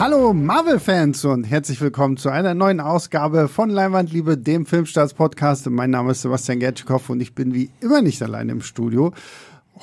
Hallo Marvel-Fans und herzlich willkommen zu einer neuen Ausgabe von Leinwandliebe, dem Filmstarts-Podcast. Mein Name ist Sebastian Gertschikow und ich bin wie immer nicht allein im Studio.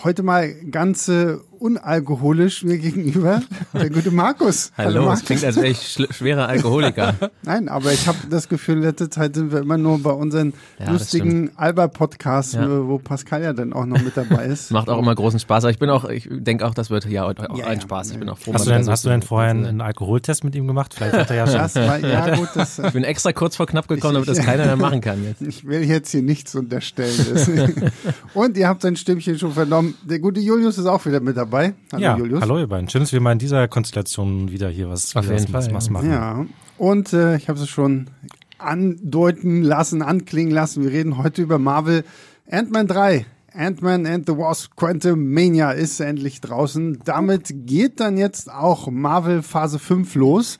Heute mal ganz äh, unalkoholisch mir gegenüber der gute Markus. Hallo, Hallo Markus. das klingt, als wäre ich schwerer Alkoholiker. Nein, aber ich habe das Gefühl, letzte Zeit sind wir immer nur bei unseren ja, lustigen Alba-Podcasts, ja. wo Pascal ja dann auch noch mit dabei ist. Macht auch immer großen Spaß. Aber ich bin auch, ich denke auch, das wird ja auch ja, ein Spaß. Ich bin auch froh. Hast du denn, hast du denn vorher einen, einen Alkoholtest mit ihm gemacht? Vielleicht hat er ja schon. Das war, ja, gut, das, ich bin extra kurz vor knapp gekommen, damit das keiner mehr machen kann jetzt. Ich will jetzt hier nichts unterstellen. Und ihr habt sein Stimmchen schon vernommen. Der gute Julius ist auch wieder mit dabei. Hallo ja. Julius. Julius. Hallo ihr beiden. Schön, dass wir mal in dieser Konstellation wieder hier was, Auf jeden was, Fall, was machen. Ja, und äh, ich habe es schon andeuten lassen, anklingen lassen. Wir reden heute über Marvel Ant-Man 3. Ant-Man and the Wasp Quantum Mania ist endlich draußen. Damit geht dann jetzt auch Marvel Phase 5 los.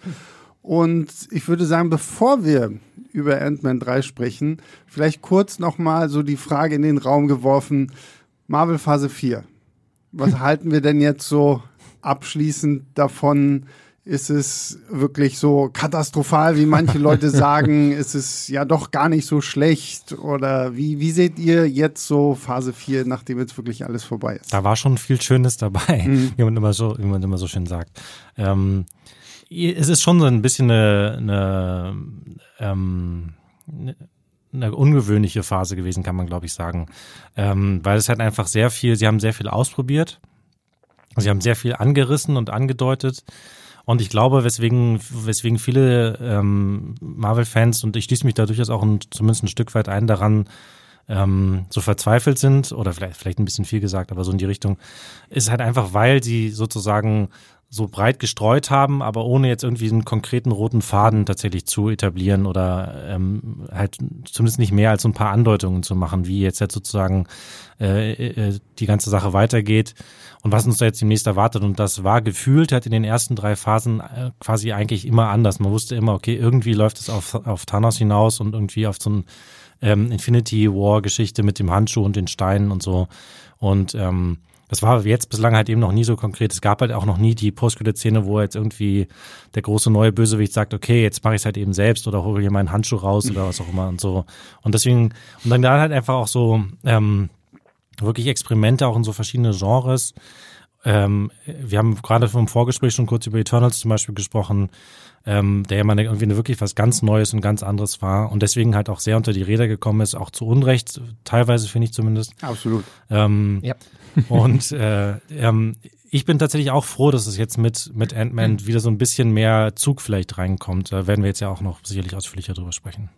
Und ich würde sagen, bevor wir über Ant-Man 3 sprechen, vielleicht kurz nochmal so die Frage in den Raum geworfen. Marvel Phase 4 was halten wir denn jetzt so abschließend davon? Ist es wirklich so katastrophal, wie manche Leute sagen? Ist es ja doch gar nicht so schlecht? Oder wie, wie seht ihr jetzt so Phase 4, nachdem jetzt wirklich alles vorbei ist? Da war schon viel Schönes dabei, mhm. wie, man immer so, wie man immer so schön sagt. Ähm, es ist schon so ein bisschen eine, eine ähm, eine ungewöhnliche Phase gewesen, kann man glaube ich sagen. Ähm, weil es halt einfach sehr viel, sie haben sehr viel ausprobiert. Sie haben sehr viel angerissen und angedeutet. Und ich glaube, weswegen, weswegen viele ähm, Marvel-Fans, und ich schließe mich da durchaus auch ein, zumindest ein Stück weit ein, daran ähm, so verzweifelt sind, oder vielleicht, vielleicht ein bisschen viel gesagt, aber so in die Richtung, ist halt einfach, weil sie sozusagen so breit gestreut haben, aber ohne jetzt irgendwie einen konkreten roten Faden tatsächlich zu etablieren oder ähm, halt zumindest nicht mehr als so ein paar Andeutungen zu machen, wie jetzt, jetzt sozusagen äh, äh, die ganze Sache weitergeht und was uns da jetzt demnächst erwartet. Und das war gefühlt halt in den ersten drei Phasen äh, quasi eigentlich immer anders. Man wusste immer, okay, irgendwie läuft es auf, auf Thanos hinaus und irgendwie auf so ein ähm, Infinity War Geschichte mit dem Handschuh und den Steinen und so. Und ähm, das war jetzt bislang halt eben noch nie so konkret. Es gab halt auch noch nie die Postcredit-Szene, wo jetzt irgendwie der große neue Bösewicht sagt, okay, jetzt mache ich es halt eben selbst oder hole hier meinen Handschuh raus oder was auch immer und so. Und deswegen, und dann da halt einfach auch so ähm, wirklich Experimente auch in so verschiedene Genres. Ähm, wir haben gerade vom Vorgespräch schon kurz über Eternals zum Beispiel gesprochen, ähm, der ja mal irgendwie wirklich was ganz Neues und ganz anderes war und deswegen halt auch sehr unter die Räder gekommen ist, auch zu Unrecht, teilweise finde ich zumindest. Absolut. Ähm, ja. Und äh, ähm, ich bin tatsächlich auch froh, dass es jetzt mit, mit Ant-Man mhm. wieder so ein bisschen mehr Zug vielleicht reinkommt. Da werden wir jetzt ja auch noch sicherlich ausführlicher drüber sprechen.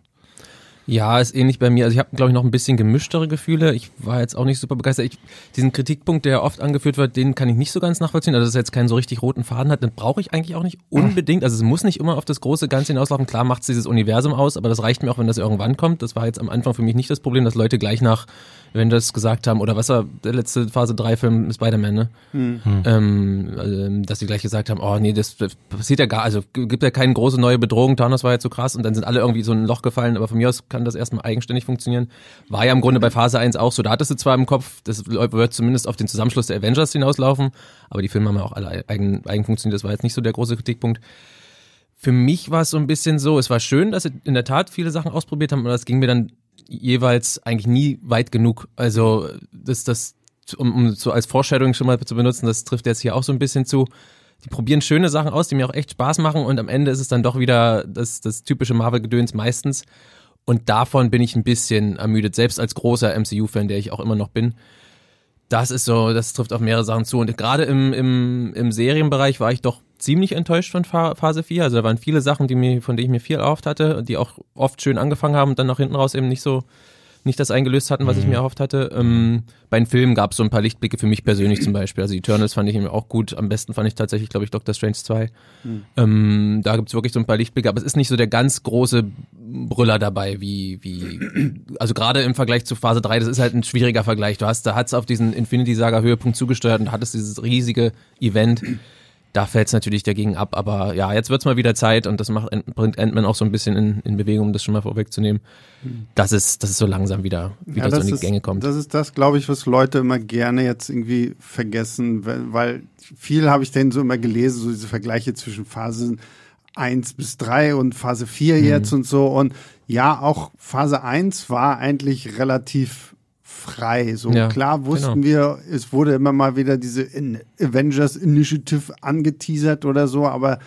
Ja, ist ähnlich bei mir. Also ich habe, glaube ich, noch ein bisschen gemischtere Gefühle. Ich war jetzt auch nicht super begeistert. Ich, diesen Kritikpunkt, der oft angeführt wird, den kann ich nicht so ganz nachvollziehen. Also dass es jetzt keinen so richtig roten Faden hat, den brauche ich eigentlich auch nicht unbedingt. Also es muss nicht immer auf das große Ganze hinauslaufen. Klar macht es dieses Universum aus, aber das reicht mir auch, wenn das irgendwann kommt. Das war jetzt am Anfang für mich nicht das Problem, dass Leute gleich nach wenn das gesagt haben, oder was war der letzte Phase 3 Film Spider-Man, ne? Hm. Ähm, dass sie gleich gesagt haben, oh nee, das, das passiert ja gar, also gibt ja keine große neue Bedrohung, Thanos war ja zu krass und dann sind alle irgendwie so ein Loch gefallen, aber von mir aus kann das erstmal eigenständig funktionieren. War ja im Grunde bei Phase 1 auch so, da hattest du zwar im Kopf, das wird zumindest auf den Zusammenschluss der Avengers hinauslaufen, aber die Filme haben ja auch alle eigen, eigen funktioniert, das war jetzt nicht so der große Kritikpunkt. Für mich war es so ein bisschen so, es war schön, dass sie in der Tat viele Sachen ausprobiert haben, aber das ging mir dann jeweils eigentlich nie weit genug. Also das, das, um, um so als Vorstellung schon mal zu benutzen, das trifft jetzt hier auch so ein bisschen zu. Die probieren schöne Sachen aus, die mir auch echt Spaß machen und am Ende ist es dann doch wieder das, das typische Marvel-Gedöns meistens. Und davon bin ich ein bisschen ermüdet, selbst als großer MCU-Fan, der ich auch immer noch bin. Das ist so, das trifft auf mehrere Sachen zu. Und gerade im, im, im Serienbereich war ich doch ziemlich enttäuscht von Phase 4. Also da waren viele Sachen, die mir, von denen ich mir viel erhofft hatte, die auch oft schön angefangen haben und dann nach hinten raus eben nicht so nicht das eingelöst hatten, was mhm. ich mir erhofft hatte. Ähm, bei den Filmen gab es so ein paar Lichtblicke für mich persönlich zum Beispiel. Also Eternals fand ich eben auch gut. Am besten fand ich tatsächlich, glaube ich, Doctor Strange 2. Mhm. Ähm, da gibt's wirklich so ein paar Lichtblicke, aber es ist nicht so der ganz große Brüller dabei, wie, wie, also gerade im Vergleich zu Phase 3, das ist halt ein schwieriger Vergleich. Du hast, da hat's auf diesen Infinity Saga Höhepunkt zugesteuert und hattest dieses riesige Event da fällt es natürlich dagegen ab. Aber ja, jetzt wird's mal wieder Zeit und das macht, bringt Ant-Man auch so ein bisschen in, in Bewegung, um das schon mal vorwegzunehmen, dass es, dass es so langsam wieder, wieder Ja, so in die ist- Gänge kommt. Das ist das, glaube ich, was Leute immer gerne jetzt irgendwie vergessen, weil, weil viel habe ich denn so immer gelesen, so diese Vergleiche zwischen Phasen 1 bis 3 und Phase 4 Mhm. jetzt und so. Und ja, auch Phase 1 war eigentlich relativ frei. So Ja, klar wussten genau. wir, es wurde immer mal wieder diese In Avengers Initiative angeteasert oder so, aber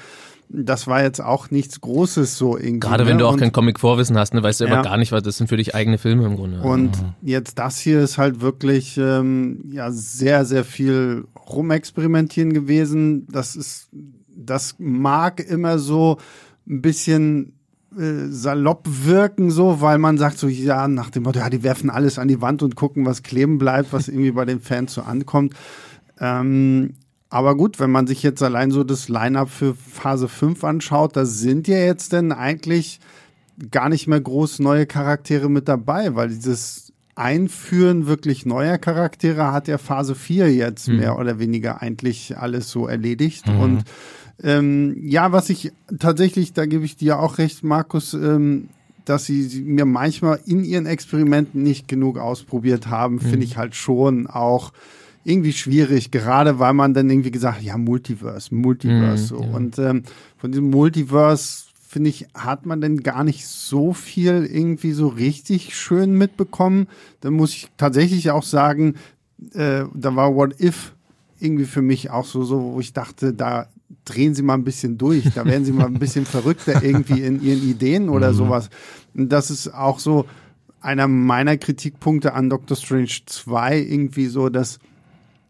das war jetzt auch nichts Großes so irgendwie. Gerade wenn ne? du auch Und- kein Comic-Vorwissen hast, ne, weißt du Ja. aber gar nicht, was das sind für dich eigene Filme im Grunde. Und jetzt das hier ist halt wirklich ähm, ja sehr, sehr viel rumexperimentieren gewesen. Das ist, das mag immer so ein bisschen äh, salopp wirken, so, weil man sagt so, ja, nach dem Motto, ja, die werfen alles an die Wand und gucken, was kleben bleibt, was irgendwie bei den Fans so ankommt. Ähm, aber gut, wenn man sich jetzt allein so das Line-Up für Phase 5 anschaut, da sind ja jetzt denn eigentlich gar nicht mehr groß neue Charaktere mit dabei, weil dieses Einführen wirklich neuer Charaktere hat ja Phase 4 jetzt mehr oder weniger eigentlich alles so erledigt. Und ähm, ja, was ich tatsächlich, da gebe ich dir auch recht, Markus, ähm, dass sie, sie mir manchmal in ihren Experimenten nicht genug ausprobiert haben, finde ich halt schon auch irgendwie schwierig, gerade weil man dann irgendwie gesagt hat, ja, Multiverse, Multiverse. so. Und ähm, von diesem Multiverse, finde ich, hat man denn gar nicht so viel irgendwie so richtig schön mitbekommen. Da muss ich tatsächlich auch sagen, äh, da war What If irgendwie für mich auch so, so, wo ich dachte, da drehen sie mal ein bisschen durch, da werden sie mal ein bisschen verrückter irgendwie in ihren Ideen oder sowas. Und das ist auch so einer meiner Kritikpunkte an Doctor Strange 2 irgendwie so, dass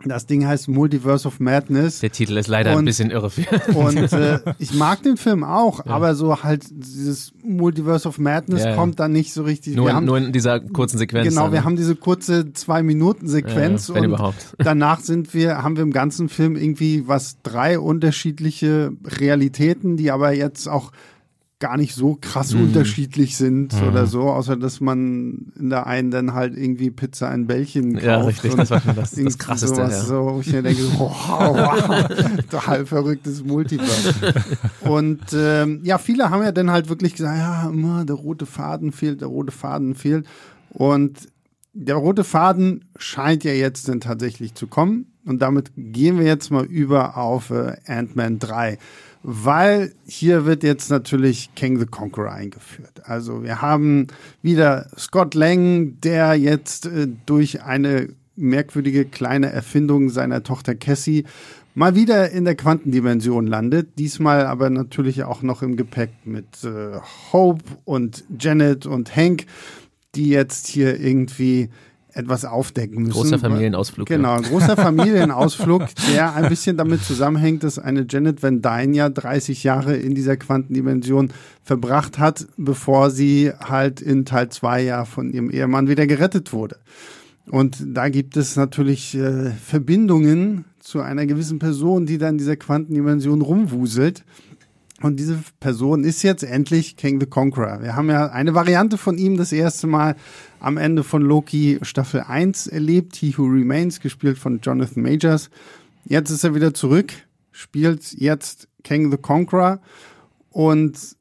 das Ding heißt Multiverse of Madness. Der Titel ist leider ein Und- bisschen irre. Und äh, ich mag den Film auch, aber so halt dieses Multiverse of Madness Ja, ja. kommt dann nicht so richtig. nur, wir haben, nur in dieser kurzen Sequenz. genau, dann, wir ne? haben diese kurze zwei Minuten Sequenz Ja, wenn und überhaupt. danach sind wir, haben wir im ganzen Film irgendwie was drei unterschiedliche Realitäten, die aber jetzt auch gar nicht so krass Mhm. unterschiedlich sind oder so, außer dass man in der einen dann halt irgendwie Pizza in Bällchen kauft. Ja, richtig, und das war schon das- das Krasseste, Sowas, ja. so, wo ich mir denke, wow, wow, total verrücktes Multiverse. Und ähm, ja, viele haben ja dann halt wirklich gesagt, ja, immer der rote Faden fehlt, der rote Faden fehlt. Und der rote Faden scheint ja jetzt dann tatsächlich zu kommen. Und damit gehen wir jetzt mal über auf äh, Ant-Man 3. Weil hier wird jetzt natürlich King the Conqueror eingeführt. Also wir haben wieder Scott Lang, der jetzt äh, durch eine merkwürdige kleine Erfindung seiner Tochter Cassie mal wieder in der Quantendimension landet. Diesmal aber natürlich auch noch im Gepäck mit äh, Hope und Janet und Hank, die jetzt hier irgendwie etwas aufdecken müssen. Großer Familienausflug? Genau, ein großer Familienausflug, der ein bisschen damit zusammenhängt, dass eine Janet Van Dyne ja 30 Jahre in dieser Quantendimension verbracht hat, bevor sie halt in Teil 2 ja von ihrem Ehemann wieder gerettet wurde. Und da gibt es natürlich äh, Verbindungen zu einer gewissen Person, die da in dieser Quantendimension rumwuselt. Und diese Person ist jetzt endlich King the Conqueror. Wir haben ja eine Variante von ihm das erste Mal am Ende von Loki Staffel 1 erlebt. He Who Remains, gespielt von Jonathan Majors. Jetzt ist er wieder zurück, spielt jetzt King the Conqueror. Und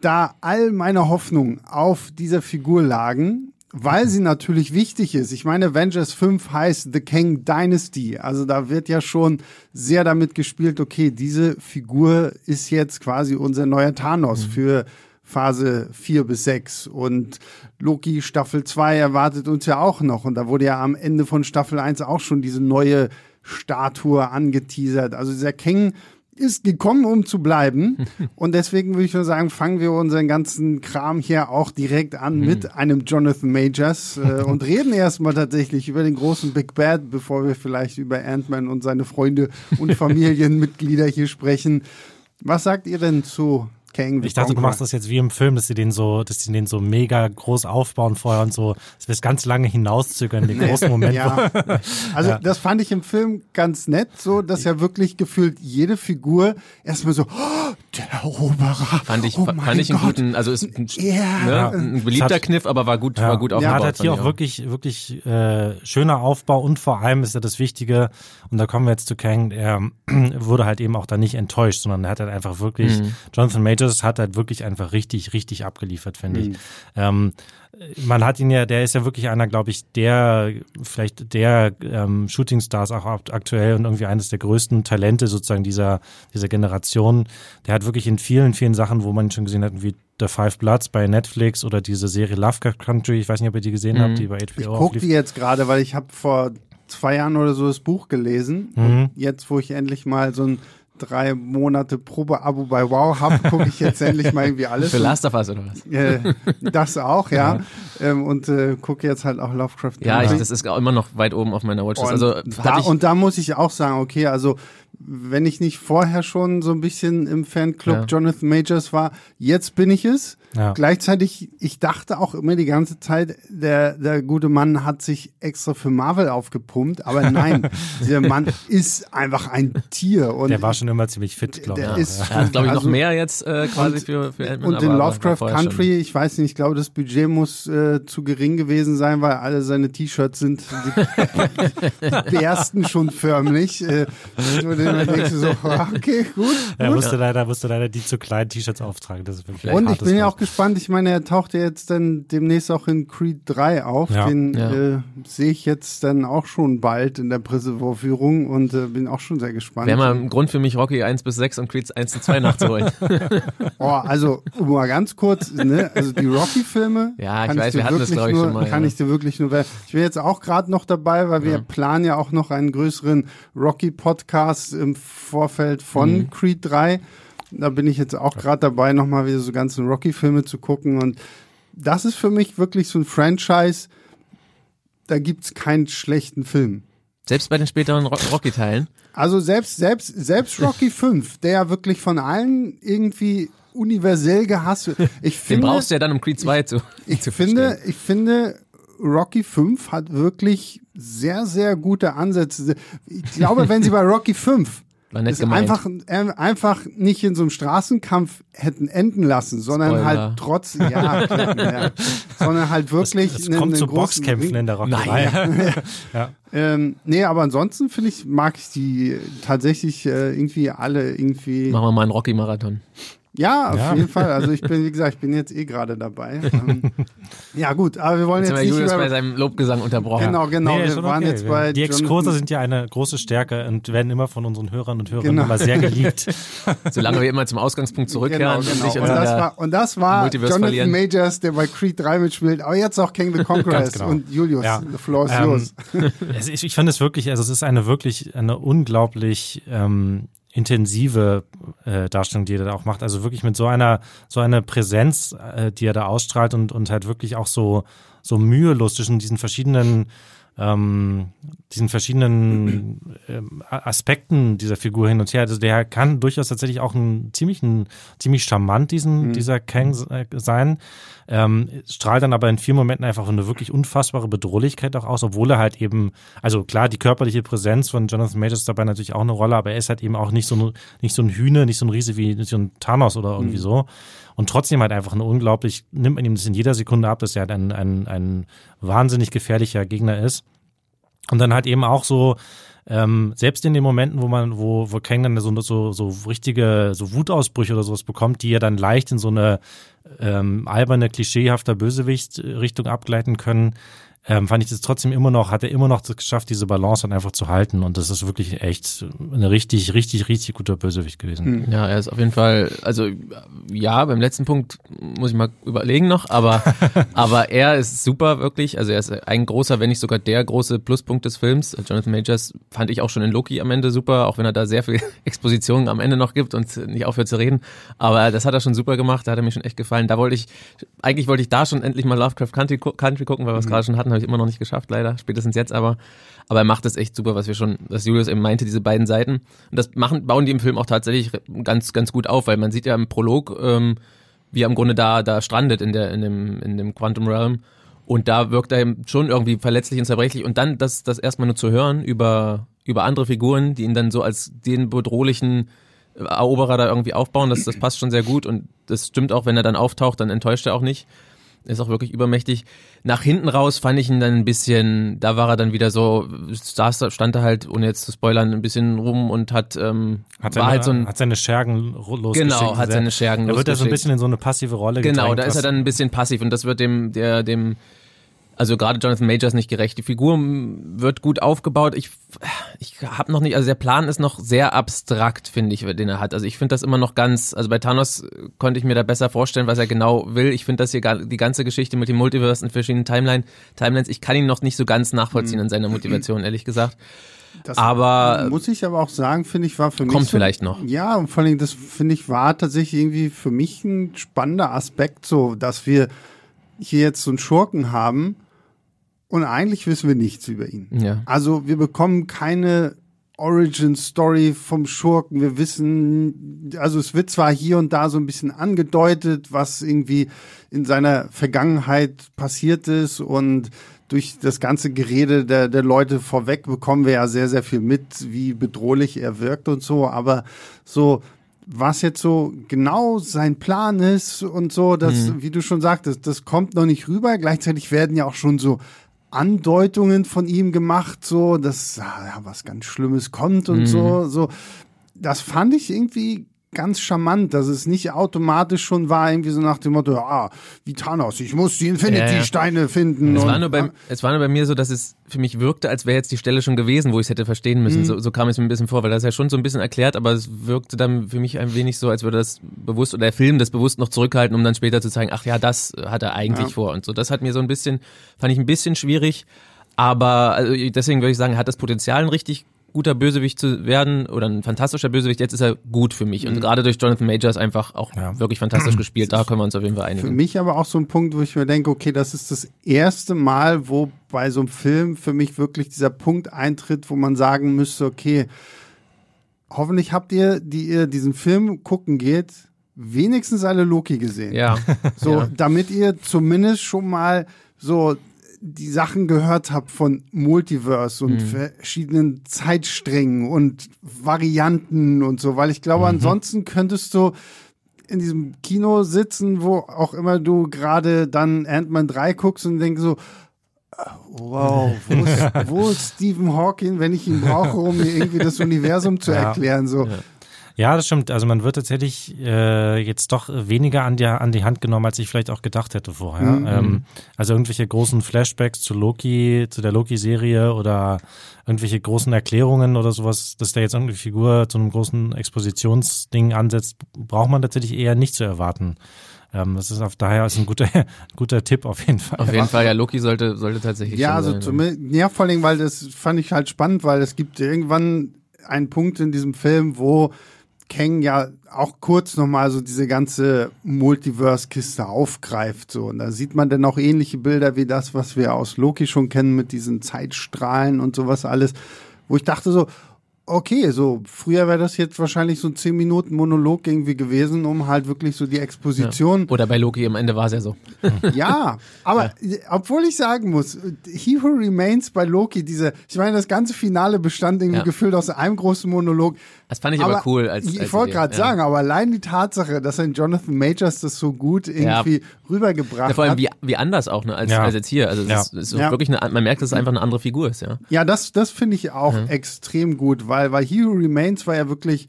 da all meine Hoffnungen auf dieser Figur lagen, weil sie natürlich wichtig ist. Ich meine, Avengers 5 heißt The King Dynasty. Also da wird ja schon sehr damit gespielt, okay, diese Figur ist jetzt quasi unser neuer Thanos für Phase 4 bis 6. Und Loki Staffel 2 erwartet uns ja auch noch. Und da wurde ja am Ende von Staffel 1 auch schon diese neue Statue angeteasert. Also dieser King ist gekommen, um zu bleiben. Und deswegen würde ich nur sagen, fangen wir unseren ganzen Kram hier auch direkt an mit einem Jonathan Majors äh, und reden erstmal tatsächlich über den großen Big Bad, bevor wir vielleicht über Ant-Man und seine Freunde und Familienmitglieder hier sprechen. Was sagt ihr denn zu Kang Ich dachte, du machst das jetzt wie im Film, dass sie den so, dass sie den so mega groß aufbauen vorher und so, dass wir es ganz lange hinauszögern, den großen Moment. Ja, also das fand ich im Film ganz nett, so dass ja wirklich gefühlt jede Figur erstmal so, oh, der Eroberer. Fand ich, oh fand ich einen Gott. guten, also ist ein, Ja. ne, ein beliebter hat- Kniff, aber war gut, Ja. war gut Ja, aufgebaut. hat halt hier auch ich wirklich, wirklich äh, schöner Aufbau und vor allem ist ja das Wichtige, und da kommen wir jetzt zu Kang, er wurde halt eben auch da nicht enttäuscht, sondern er hat halt einfach wirklich, Mhm. Jonathan Majors hat halt wirklich einfach richtig, richtig abgeliefert, finde Mhm. ich. Ähm, man hat ihn ja, der ist ja wirklich einer, glaube ich, der, vielleicht der ähm, Shootingstars auch akt- aktuell und irgendwie eines der größten Talente sozusagen dieser, dieser Generation. Der hat wirklich in vielen, vielen Sachen, wo man schon gesehen hat, wie The Five Bloods bei Netflix oder diese Serie Lovecraft Country, ich weiß nicht, ob ihr die gesehen Mhm. habt, die bei HBO Ich auch gucke die jetzt gerade, weil ich habe vor zwei Jahren oder so das Buch gelesen. Mhm. Und jetzt, wo ich endlich mal so ein drei Monate Probe-Abo bei Wow habe, gucke ich jetzt endlich mal irgendwie alles. Für Last of Us oder was? äh, das auch, ja. Ähm, und äh, gucke jetzt halt auch Lovecraft Ja, ich, das ist auch immer noch weit oben auf meiner Watchlist. Und, Also da, und da muss ich auch sagen, okay, also wenn ich nicht vorher schon so ein bisschen im Fanclub Ja. Jonathan Majors war, jetzt bin ich es. Ja. Gleichzeitig, ich dachte auch immer die ganze Zeit, der, der gute Mann hat sich extra für Marvel aufgepumpt, aber nein, dieser Mann ist einfach ein Tier. Und Der war schon immer ziemlich fit, glaube ich. der ist- ja. glaube ich, also- noch mehr jetzt äh, quasi Und- für, für Ant-Man. und in Lovecraft Country, schon. ich weiß nicht, ich glaube, das Budget muss äh, zu gering gewesen sein, weil alle seine T-Shirts sind die, bersten schon förmlich. Äh, und dann denkst du so, okay, gut. Er gut. musste leider, musste leider die zu kleinen T-Shirts auftragen. Das ist wirklich ein Und ich bin ja auch gespannt, ich meine, er taucht ja jetzt dann demnächst auch in Creed 3 auf. Ja. Den Ja. Äh, sehe ich jetzt dann auch schon bald in der Pressevorführung und äh, bin auch schon sehr gespannt. Wäre mal ein Grund für mich, Rocky 1 bis 6 und Creed 1 und 2 nachzuholen. Oh, also um mal ganz kurz, ne, also die Rocky-Filme. Ja, ich kann weiß, wir hatten das, wirklich glaub ich, nur, schon mal, Kann ja. ich dir wirklich nur. Ich bin jetzt auch gerade noch dabei, weil wir Ja. planen ja auch noch einen größeren Rocky-Podcast im Vorfeld von Mhm. Creed 3. Da bin ich jetzt auch gerade dabei, nochmal wieder so ganzen Rocky-Filme zu gucken. Und das ist für mich wirklich so ein Franchise. Da gibt's keinen schlechten Film. Selbst bei den späteren Ro- Rocky-Teilen. Also selbst, selbst, selbst Rocky 5, der ja wirklich von allen irgendwie universell gehasst wird. Ich Den finde, brauchst du ja dann, um Creed 2 zu, ich zu finde, verstehen. ich finde, Rocky 5 hat wirklich sehr, sehr gute Ansätze. Ich glaube, wenn sie bei Rocky 5 War nett es gemeint. einfach, äh, einfach nicht in so einem Straßenkampf hätten enden lassen, sondern Spoiler. halt trotz, ja, klar, ja, sondern halt wirklich Es einen- kommt einen zu großen Boxkämpfen Ring- in der Rockerei. ja. Ähm, nee, aber ansonsten finde ich, mag ich die tatsächlich äh, irgendwie alle irgendwie. Machen wir mal einen Rocky-Marathon. Ja, auf Ja. jeden Fall. Also ich bin, wie gesagt, ich bin jetzt eh gerade dabei. ähm, ja, gut, aber wir wollen Jetzt jetzt, nicht Julius bei über, seinem Lobgesang unterbrochen. Genau, genau. Nee, wir waren okay. jetzt bei Die Exkurse Jonathan- sind ja eine große Stärke und werden immer von unseren Hörern und Hörern Genau. immer sehr geliebt. Solange wir immer zum Ausgangspunkt zurückkehren Genau, genau. und das, war, und das war Jonathan verlieren. Majors, der bei Creed 3 mitspielt, aber jetzt auch King the Conqueror Ganz ist. genau. Und Julius, Ja. the floor is Ähm, yours. ich ich finde es wirklich, also es ist eine wirklich, eine unglaublich ähm, intensive äh, Darstellung, die er da auch macht. Also wirklich mit so einer, so einer Präsenz, äh, die er da ausstrahlt und, und halt wirklich auch so, so mühelos zwischen diesen verschiedenen ähm, diesen verschiedenen ähm, Aspekten dieser Figur hin und her. Also der kann durchaus tatsächlich auch ein ziemlich, ein, ziemlich charmant diesen, dieser Kang äh, sein. Ähm, strahlt dann aber in vielen Momenten einfach eine wirklich unfassbare Bedrohlichkeit auch aus, obwohl er halt eben, also klar, die körperliche Präsenz von Jonathan Majors ist dabei natürlich auch eine Rolle, aber er ist halt eben auch nicht so ein, nicht so ein Hühner, nicht so ein Riese wie so ein Thanos oder irgendwie so. Und trotzdem halt einfach eine unglaublich, nimmt man ihm das in jeder Sekunde ab, dass er halt ein, ein, ein wahnsinnig gefährlicher Gegner ist. Und dann halt eben auch so, ähm, selbst in den Momenten, wo man, wo, wo Kang dann so, so, so richtige, so Wutausbrüche oder sowas bekommt, die er dann leicht in so eine ähm, alberne, klischeehafter Bösewicht-Richtung abgleiten können, ähm, fand ich das trotzdem immer noch, hat er immer noch geschafft, diese Balance dann einfach zu halten. Und das ist wirklich echt eine richtig, richtig, richtig guter Bösewicht gewesen. Ja, er ist auf jeden Fall, also ja, beim letzten Punkt muss ich mal überlegen noch, aber, aber er ist super wirklich, also er ist ein großer, wenn nicht sogar der große Pluspunkt des Films. Jonathan Majors fand ich auch schon in Loki am Ende super, auch wenn er da sehr viel Exposition am Ende noch gibt und nicht aufhört zu reden. Aber das hat er schon super gemacht, da hat er mir schon echt gefallen. Da wollte ich, eigentlich wollte ich da schon endlich mal Lovecraft Country, Country gucken, weil wir es gerade schon hatten. Habe ich immer noch nicht geschafft, leider, spätestens jetzt aber. Aber er macht das echt super, was wir schon, was Julius eben meinte, diese beiden Seiten. Und das machen, bauen die im Film auch tatsächlich ganz, ganz gut auf, weil man sieht ja im Prolog, ähm, wie er im Grunde da, da strandet in der, in dem, in dem Quantum Realm. Und da wirkt er schon irgendwie verletzlich und zerbrechlich. Und dann das, das erstmal nur zu hören über, über andere Figuren, die ihn dann so als den bedrohlichen Eroberer da irgendwie aufbauen, das, das passt schon sehr gut. Und das stimmt auch, wenn er dann auftaucht, dann enttäuscht er auch nicht. Ist auch wirklich übermächtig. Nach hinten raus fand ich ihn dann ein bisschen, da war er dann wieder so, saß, stand er halt, ohne jetzt zu spoilern, ein bisschen rum und hat, ähm, Hat, seine, halt so ein, hat seine Schergen losgeschickt. Genau, hat seine Schergen Da wird er so ein bisschen in so eine passive Rolle Genau, da ist er dann ein bisschen passiv und das wird dem, der, dem, also gerade Jonathan Majors nicht gerecht. Die Figur wird gut aufgebaut. Ich, ich habe noch nicht, also der Plan ist noch sehr abstrakt, finde ich, den er hat. Also ich finde das immer noch ganz, also bei Thanos konnte ich mir da besser vorstellen, was er genau will. Ich finde das hier die ganze Geschichte mit dem Multiverse und verschiedenen Timeline, Timelines, ich kann ihn noch nicht so ganz nachvollziehen Mhm. an seiner Motivation, ehrlich gesagt. Das Aber muss ich aber auch sagen, finde ich, war für mich. kommt so, vielleicht noch. Ja, und vor allem, das finde ich, war tatsächlich irgendwie für mich ein spannender Aspekt, so, dass wir hier jetzt so einen Schurken haben und eigentlich wissen wir nichts über ihn. Ja. Also wir bekommen keine Origin Story vom Schurken. Wir wissen, also es wird zwar hier und da so ein bisschen angedeutet, was irgendwie in seiner Vergangenheit passiert ist und durch das ganze Gerede der, der Leute vorweg bekommen wir ja sehr, sehr viel mit, wie bedrohlich er wirkt und so, aber so, was jetzt so genau sein Plan ist und so, das, wie du schon sagtest, das kommt noch nicht rüber. Gleichzeitig werden ja auch schon so Andeutungen von ihm gemacht, so, dass ah, ja, was ganz Schlimmes kommt und so, so. Das fand ich irgendwie ganz charmant, dass es nicht automatisch schon war, irgendwie so nach dem Motto, ah, wie Thanos, ich muss die Infinity-Steine finden. Es war, nur bei, es war nur bei mir so, dass es für mich wirkte, als wäre jetzt die Stelle schon gewesen, wo ich es hätte verstehen müssen. So, so kam es mir ein bisschen vor, weil das ja schon so ein bisschen erklärt, aber es wirkte dann für mich ein wenig so, als würde das bewusst oder der Film das bewusst noch zurückhalten, um dann später zu zeigen, ach ja, das hat er eigentlich Ja. vor und so. Das hat mir so ein bisschen, fand ich ein bisschen schwierig, aber also deswegen würde ich sagen, hat das Potenzial, ein richtig guter Bösewicht zu werden oder ein fantastischer Bösewicht. Jetzt ist er gut für mich und gerade durch Jonathan Majors einfach auch Ja. wirklich fantastisch gespielt. Da können wir uns auf jeden Fall Für einigen. mich aber auch so ein Punkt, wo ich mir denke, okay, das ist das erste Mal, wo bei so einem Film für mich wirklich dieser Punkt eintritt, wo man sagen müsste, okay, hoffentlich habt ihr, die ihr diesen Film gucken geht, wenigstens alle Loki gesehen. Ja, So, ja. damit ihr zumindest schon mal so die Sachen gehört habt von Multiverse Mhm. und verschiedenen Zeitsträngen und Varianten und so, weil ich Mhm. glaube, ansonsten könntest du in diesem Kino sitzen, wo auch immer du gerade dann Ant-Man 3 guckst und denkst so, ah, wow, wo ist, wo ist Stephen Hawking, wenn ich ihn brauche, um mir irgendwie das Universum zu erklären, so. Ja, das stimmt. Also man wird tatsächlich äh, jetzt doch weniger an die, an die Hand genommen, als ich vielleicht auch gedacht hätte vorher. Mhm. Ähm, also irgendwelche großen Flashbacks zu Loki, zu der Loki-Serie oder irgendwelche großen Erklärungen oder sowas, dass der jetzt irgendeine Figur zu einem großen Expositionsding ansetzt, braucht man tatsächlich eher nicht zu erwarten. Ähm, das ist auf daher ist ein guter, guter Tipp auf jeden Fall. Auf jeden Fall, ja, Loki sollte, sollte tatsächlich Ja, schon also sein. zumindest, ja, vor allem, weil das fand ich halt spannend, weil es gibt irgendwann einen Punkt in diesem Film, wo Kang ja auch kurz nochmal so diese ganze Multiverse-Kiste aufgreift. So. Und da sieht man dann auch ähnliche Bilder wie das, was wir aus Loki schon kennen mit diesen Zeitstrahlen und sowas alles, wo ich dachte so, okay, so früher wäre das jetzt wahrscheinlich so ein 10 Minuten Monolog irgendwie gewesen, um halt wirklich so die Exposition Oder bei Loki am Ende war es ja so. ja, aber äh, obwohl ich sagen muss, He Who Remains bei Loki, diese, ich meine, das ganze Finale bestand irgendwie Ja. gefüllt aus einem großen Monolog. Das fand ich aber, cool. Als, ich als wollte Idee, gerade ja. sagen, aber allein die Tatsache, dass ein Jonathan Majors das so gut irgendwie rübergebracht Ja, vor allem hat. wie, wie anders auch ne, als, Ja. als jetzt hier. Also es Ja. ist, ist Ja. wirklich eine, man merkt, dass es einfach eine andere Figur ist, ja. Ja, das, das finde ich auch Mhm. extrem gut, weil, weil He Who Remains war ja wirklich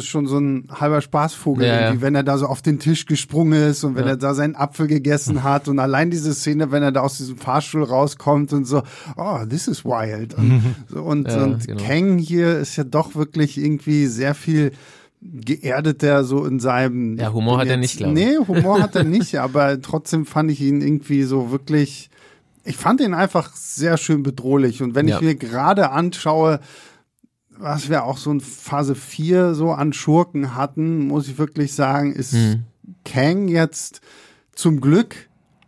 schon so ein halber Spaßvogel, Ja, ja. wenn er da so auf den Tisch gesprungen ist und wenn Ja. er da seinen Apfel gegessen hat und allein diese Szene, wenn er da aus diesem Fahrstuhl rauskommt und so, oh, this is wild. Und, so, und, und genau. Kang hier ist ja doch wirklich irgendwie sehr viel geerdeter so in seinem Ja, Humor hat er jetzt- nicht, glaub ich. Nee, Humor hat er nicht, aber trotzdem fand ich ihn irgendwie so wirklich ich fand ihn einfach sehr schön bedrohlich. Und wenn ich mir gerade anschaue, was wir auch so in Phase 4 so an Schurken hatten, muss ich wirklich sagen, ist Mhm. Kang jetzt zum Glück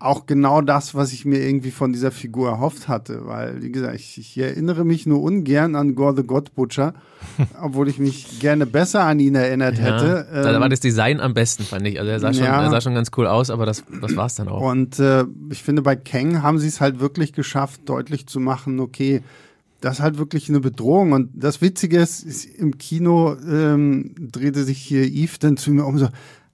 auch genau das, was ich mir irgendwie von dieser Figur erhofft hatte. Weil, wie gesagt, ich, ich erinnere mich nur ungern an Gore the God Butcher, obwohl ich mich gerne besser an ihn erinnert Ja, hätte. da Ähm, war das Design am besten, fand ich. Also er sah schon, Ja. er sah schon ganz cool aus, aber das, das war's dann auch. Und äh, ich finde, bei Kang haben sie es halt wirklich geschafft, deutlich zu machen, okay, das ist halt wirklich eine Bedrohung. Und das Witzige ist, ist im Kino ähm, drehte sich hier Eve dann zu mir um so,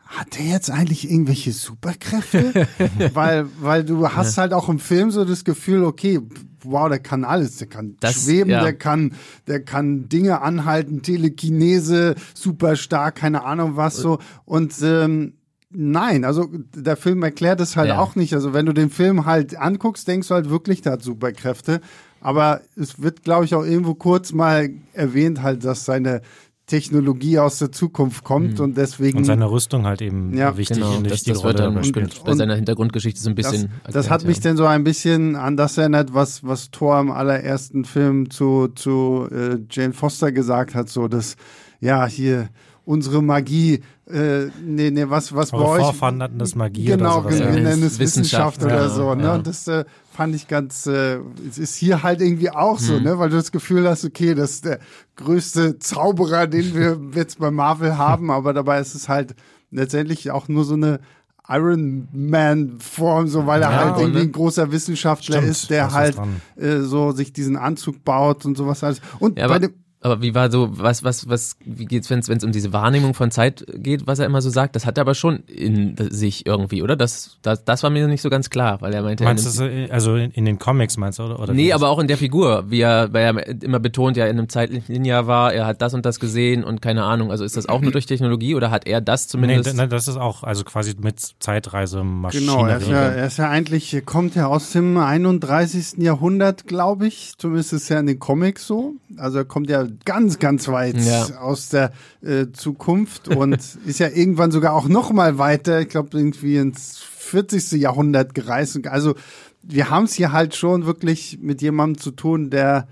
hat der jetzt eigentlich irgendwelche Superkräfte? weil, weil du hast halt auch im Film so das Gefühl, okay, wow, der kann alles, der kann Das- schweben, ja. der kann, der kann Dinge anhalten, Telekinese, super stark, keine Ahnung was so. Und ähm, Nein, also der Film erklärt es halt Ja. auch nicht. Also wenn du den Film halt anguckst, denkst du halt wirklich, der hat Superkräfte. Aber es wird, glaube ich, auch irgendwo kurz mal erwähnt halt, dass seine Technologie aus der Zukunft kommt und deswegen. Und seine Rüstung halt eben Ja, wichtig genau, in das, das wird dann spielt. stimmt, bei seiner Hintergrundgeschichte so ein das, bisschen. das erklärt, hat mich ja. denn so ein bisschen an das erinnert, was, was Thor im allerersten Film zu, zu äh, Jane Foster gesagt hat, so dass, ja, hier unsere Magie, äh, nee, nee, was, was bei Eure euch. Vorfahren hatten das Magie genau, oder sowas. wir ja. nennen es Wissenschaft, Wissenschaft, oder ja, so. Ne? ja. Und das äh, fand ich ganz, äh, es ist hier halt irgendwie auch so, Mhm. ne? weil du das Gefühl hast, okay, das ist der größte Zauberer, den wir jetzt bei Marvel haben, aber dabei ist es halt letztendlich auch nur so eine Iron Man Form, so weil er Ja, halt irgendwie ne? ein großer Wissenschaftler Stimmt, ist, der halt äh, so sich diesen Anzug baut und sowas alles. Und Ja, bei dem aber wie war so, was, was, was, wie geht's, wenn es um diese Wahrnehmung von Zeit geht, was er immer so sagt? Das hat er aber schon in sich irgendwie, oder? Das, das, das war mir nicht so ganz klar, weil er meinte, Meinst du, also in, in den Comics meinst du, oder? oder Nee, aber auch in der Figur, wie er, weil er immer betont, ja, in einem zeitlichen Jahr war, er hat das und das gesehen und keine Ahnung. Also ist das auch nur durch Technologie oder hat er das Nee, zumindest? nein, das ist auch, also quasi mit Zeitreisemaschine. Genau, er ist, ja, er ist ja eigentlich, kommt ja aus dem 31. Jahrhundert, glaube ich. Zumindest ist es ja in den Comics so. Also er kommt ja ganz, ganz weit Ja. aus der äh, Zukunft und ist ja irgendwann sogar auch noch mal weiter, ich glaube irgendwie ins 40. Jahrhundert gereist. Also wir haben es hier halt schon wirklich mit jemandem zu tun, der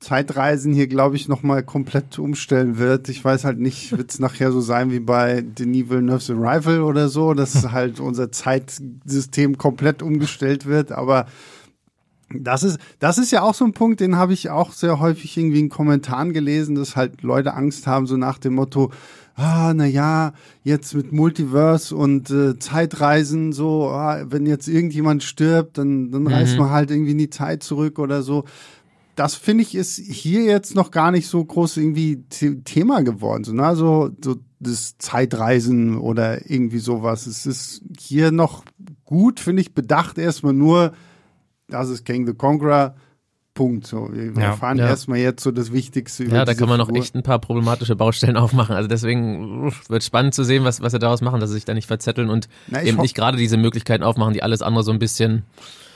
Zeitreisen hier, glaube ich, noch mal komplett umstellen wird. Ich weiß halt nicht, wird es nachher so sein wie bei Denis Villeneuve's Arrival oder so, dass halt unser Zeitsystem komplett umgestellt wird. Aber das ist, das ist ja auch so ein Punkt, den habe ich auch sehr häufig irgendwie in Kommentaren gelesen, dass halt Leute Angst haben, so nach dem Motto, ah, na ja, jetzt mit Multiverse und äh, Zeitreisen, so, ah, wenn jetzt irgendjemand stirbt, dann, dann reist man halt irgendwie in die Zeit zurück oder so. Das finde ich ist hier jetzt noch gar nicht so groß irgendwie The Thema geworden, so, ne? so, so das Zeitreisen oder irgendwie sowas. Es ist hier noch gut, finde ich, bedacht erstmal nur, das ist King the Conqueror. Punkt. So, wir Ja. erfahren Ja. erstmal jetzt so das Wichtigste über ja, da kann man noch echt ein paar problematische Baustellen aufmachen. Also deswegen wird spannend zu sehen, was, was sie daraus machen, dass sie sich da nicht verzetteln und Na, eben nicht gerade diese Möglichkeiten aufmachen, die alles andere so ein bisschen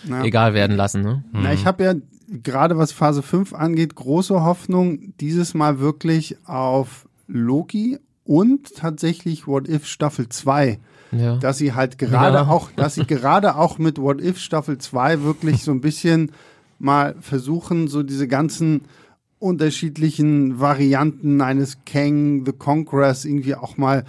Ja. egal werden lassen. Ne? Na, ich habe ja gerade was Phase 5 angeht, große Hoffnung dieses Mal wirklich auf Loki und tatsächlich What If Staffel 2. Ja. Dass sie halt gerade Ja. auch, dass sie gerade auch mit What If Staffel 2 wirklich so ein bisschen mal versuchen, so diese ganzen unterschiedlichen Varianten eines Kang the Conquerors irgendwie auch mal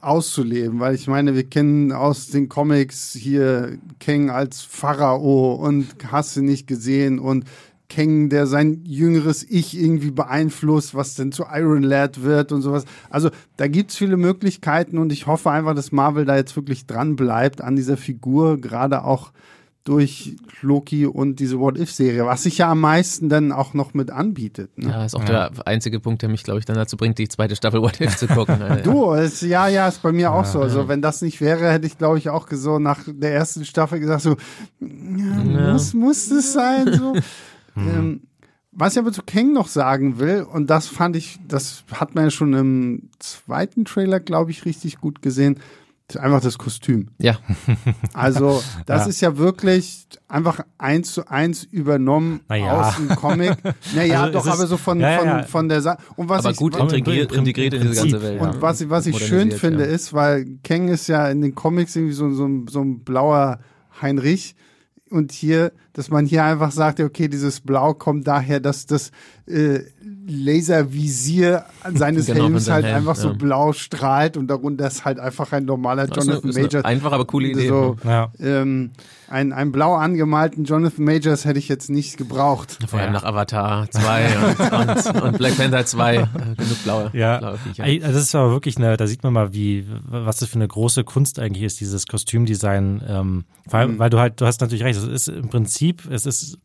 auszuleben, weil ich meine, wir kennen aus den Comics hier Kang als Pharao und hast du nicht gesehen und Kang, der sein jüngeres Ich irgendwie beeinflusst, was denn zu Iron Lad wird und sowas. Also da gibt's viele Möglichkeiten und ich hoffe einfach, dass Marvel da jetzt wirklich dran bleibt an dieser Figur, gerade auch durch Loki und diese What-If-Serie, was sich ja am meisten dann auch noch mit anbietet. Ne? Ja, ist auch der einzige Punkt, der mich, glaube ich, dann dazu bringt, die zweite Staffel What If zu gucken. Also, Du, es, ja, ja, ist bei mir auch so. Also, wenn das nicht wäre, hätte ich, glaube ich, auch so nach der ersten Staffel gesagt, so, ja, muss, muss das sein, so. ähm, was ich aber zu Kang noch sagen will, und das fand ich, das hat man ja schon im zweiten Trailer, glaube ich, richtig gut gesehen, ist einfach das Kostüm. ja, Also, das Ja. ist ja wirklich einfach eins zu eins übernommen Na ja. aus dem Comic. Naja, Also, doch, aber so von, Ja, ja, von, von der Sache. Und was aber ich, gut was- integriert, integriert in diese ganze Welt. und was, ich- was ich schön finde, ja. ist, weil Kang ist ja in den Comics irgendwie so, so, ein- so ein blauer Heinrich. Und hier, dass man hier einfach sagt, okay, dieses Blau kommt daher, dass das äh, Laservisier seines Genau, Helms halt Helm, einfach so ja. blau strahlt und darunter ist halt einfach ein normaler Das Jonathan eine Majors. einfache, aber coole Idee. So, Ja. ähm, ein, ein blau angemalten Jonathan Majors hätte ich jetzt nicht gebraucht. Vor allem Ja. nach Avatar 2 und, und, und Black Panther 2. Äh, genug blaue, Ja, blaue Viecher. Also das ist aber wirklich eine, da sieht man mal, wie, was das für eine große Kunst eigentlich ist, dieses Kostümdesign. Ähm, weil, Mhm. weil du halt, du hast natürlich recht, es ist im Prinzip, es ist